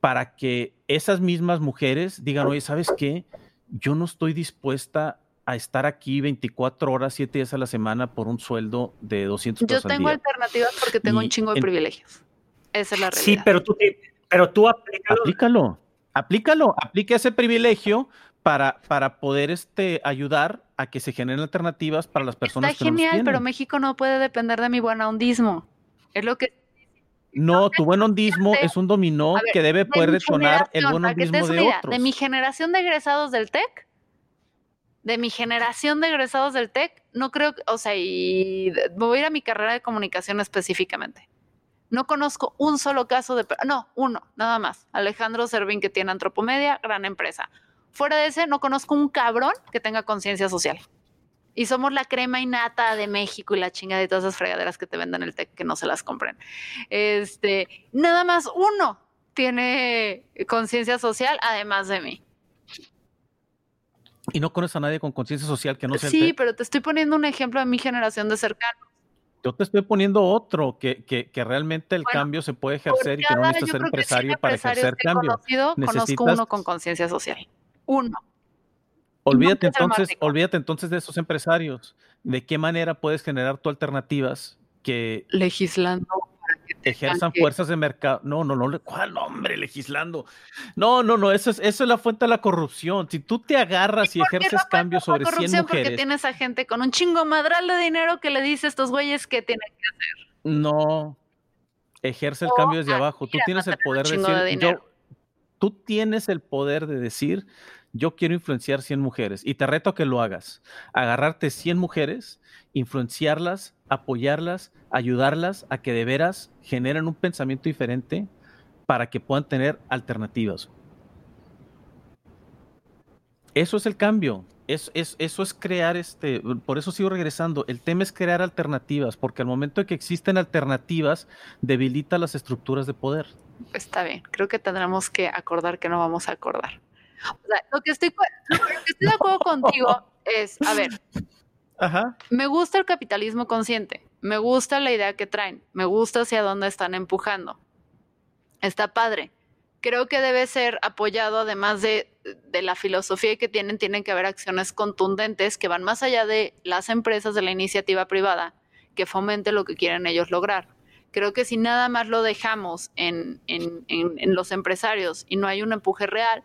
para que esas mismas mujeres digan, oye, ¿sabes qué? Yo no estoy dispuesta a estar aquí 24 horas, 7 días a la semana por un sueldo de 200 pesos Yo tengo alternativas porque tengo un chingo de privilegios. Esa es la realidad. Sí, pero tú, pero tú aplícalo. Aplícalo, aplícalo, aplica ese privilegio para, para poder este, ayudar a que se generen alternativas para las personas Está genial, pero México no puede depender de mi buena ondismo. Es lo que no, tu buen hondismo es un dominó que debe poder detonar el buen hondismo de otros. De mi generación de egresados del TEC, de mi generación de egresados del TEC, no creo, o sea, y voy a ir a mi carrera de comunicación específicamente. No conozco un solo caso de... No, uno, nada más. Alejandro Servín, que tiene Antropomedia, gran empresa. Fuera de ese, no conozco un cabrón que tenga conciencia social. Y somos la crema innata de México y la chinga de todas esas fregaderas que te venden el TEC que no se las compren. Este, nada más uno tiene conciencia social, además de mí. Y no conoces a nadie con conciencia social que no sea Sí, pero te estoy poniendo un ejemplo de mi generación de cercanos. Yo te estoy poniendo otro, que, que, que realmente el cambio se puede ejercer y que no necesitas ser empresario para ejercer cambio. Conocido, Conozco uno con conciencia social. Uno. Olvídate entonces, olvídate entonces de esos empresarios. ¿De qué manera puedes generar tu alternativas que legislando ejerzan fuerzas de mercado. No, no, no, ¿cuál nombre? Legislando. No, no, no, eso es, eso es la fuente de la corrupción. Si tú te agarras y, ejerces cambios sobre 100 mujeres. Porque tienes a gente con un chingo madral de dinero que le dice a estos güeyes qué tienen que hacer. No, ejerce el cambio desde abajo. Tú tienes el poder de decir, tú tienes el poder de decir, yo quiero influenciar 100 mujeres y te reto a que lo hagas. Agarrarte 100 mujeres, influenciarlas, apoyarlas, ayudarlas a que de veras generen un pensamiento diferente para que puedan tener alternativas. Eso es el cambio. Es, eso es crear este, por eso sigo regresando. El tema es crear alternativas, porque al momento de que existen alternativas, debilita las estructuras de poder. Está bien, creo que tendremos que acordar que no vamos a acordar. Lo que estoy, lo que estoy de acuerdo contigo es, a ver, me gusta el capitalismo consciente, me gusta la idea que traen, me gusta hacia dónde están empujando. Está padre. Creo que debe ser apoyado, además de, de la filosofía que tienen, tienen que haber acciones contundentes que van más allá de las empresas de la iniciativa privada, que fomente lo que quieren ellos lograr. Creo que si nada más lo dejamos en, en, en los empresarios y no hay un empuje real,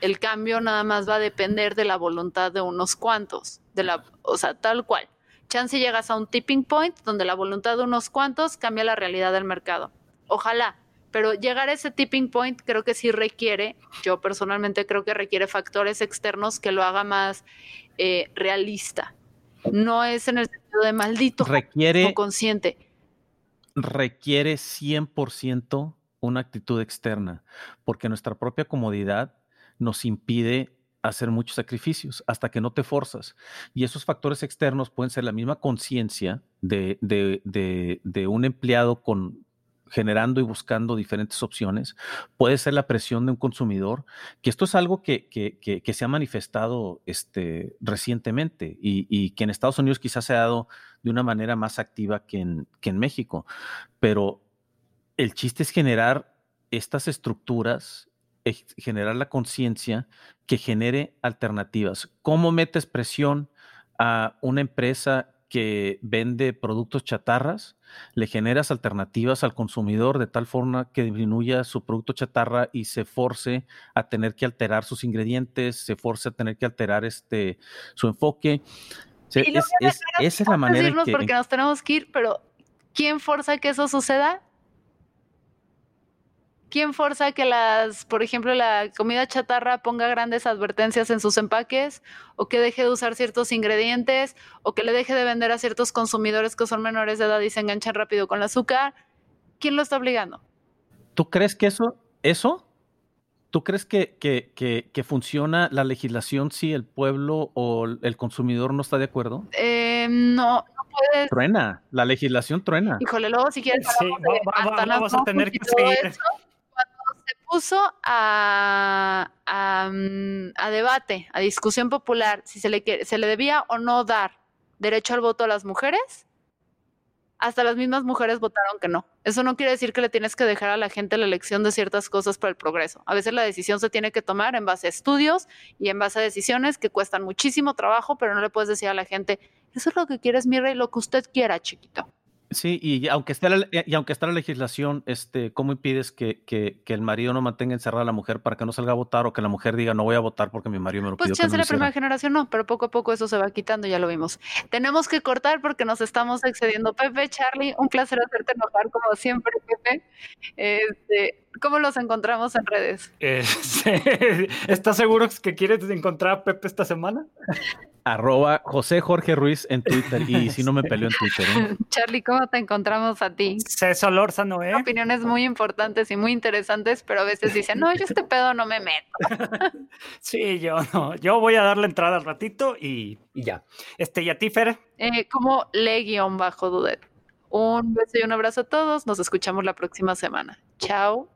el cambio nada más va a depender de la voluntad de unos cuantos, de la, o sea, tal cual. Chance llegas a un tipping point donde la voluntad de unos cuantos cambia la realidad del mercado. Ojalá, pero llegar a ese tipping point creo que sí requiere, yo personalmente creo que requiere factores externos que lo haga más eh, realista. No es en el sentido de maldito requiere, o consciente. Requiere 100% una actitud externa, porque nuestra propia comodidad nos impide hacer muchos sacrificios hasta que no te forzas. Y esos factores externos pueden ser la misma conciencia de, de, un empleado con, generando y buscando diferentes opciones, puede ser la presión de un consumidor, que esto es algo que, que, se ha manifestado este, recientemente y, que en Estados Unidos quizás se ha dado de una manera más activa que en, que en México, pero el chiste es generar estas estructuras generar la conciencia que genere alternativas. ¿Cómo metes presión a una empresa que vende productos chatarras? Le generas alternativas al consumidor de tal forma que disminuya su producto chatarra y se force a tener que alterar sus ingredientes, se force a tener que alterar este su enfoque. esa es la manera en que, porque nos tenemos que ir, pero ¿quién forza que eso suceda? ¿Quién forza que las, por ejemplo, la comida chatarra ponga grandes advertencias en sus empaques o que deje de usar ciertos ingredientes o que le deje de vender a ciertos consumidores que son menores de edad y se enganchan rápido con el azúcar? ¿Quién lo está obligando? ¿Tú crees que eso, eso? ¿Tú crees que, que, funciona la legislación si el pueblo o el consumidor no está de acuerdo? Eh, no, no puedes. Truena, la legislación truena. Híjole, luego si quieres. Sí, vamos a tener que seguir puso a, mm, a, debate, a discusión popular, si se le, se le debía o no dar derecho al voto a las mujeres, hasta las mismas mujeres votaron que no. Eso no quiere decir que le tienes que dejar a la gente la elección de ciertas cosas para el progreso. A veces la decisión se tiene que tomar en base a estudios y en base a decisiones que cuestan muchísimo trabajo, pero no le puedes decir a la gente, eso es lo que quieres, mi rey, lo que usted quiera, chiquito. Sí, y aunque esté la, y aunque esté la legislación, este, ¿cómo impides que, que, que, el marido no mantenga encerrada a la mujer para que no salga a votar o que la mujer diga no voy a votar porque mi marido me lo pues pidió? Pues la primera generación no, pero poco a poco eso se va quitando, ya lo vimos. Tenemos que cortar porque nos estamos excediendo. Pepe, Charlie, un placer hacerte enojar como siempre, Pepe. Este, ¿Cómo los encontramos en redes? Este, ¿Estás seguro que quieres encontrar a Pepe esta semana? Arroba José Jorge Ruiz en Twitter. Y si no me peleo en Twitter. ¿eh? Charlie, ¿cómo te encontramos a ti? César Lórzano, ¿eh? Opiniones muy importantes y muy interesantes, pero a veces dicen, no, yo este pedo no me meto. sí, yo no. Yo voy a darle entrada al ratito y, ya. Este, ¿y a ti, Fer? Eh, como le-bajo dudet. Un beso y un abrazo a todos. Nos escuchamos la próxima semana. Chao.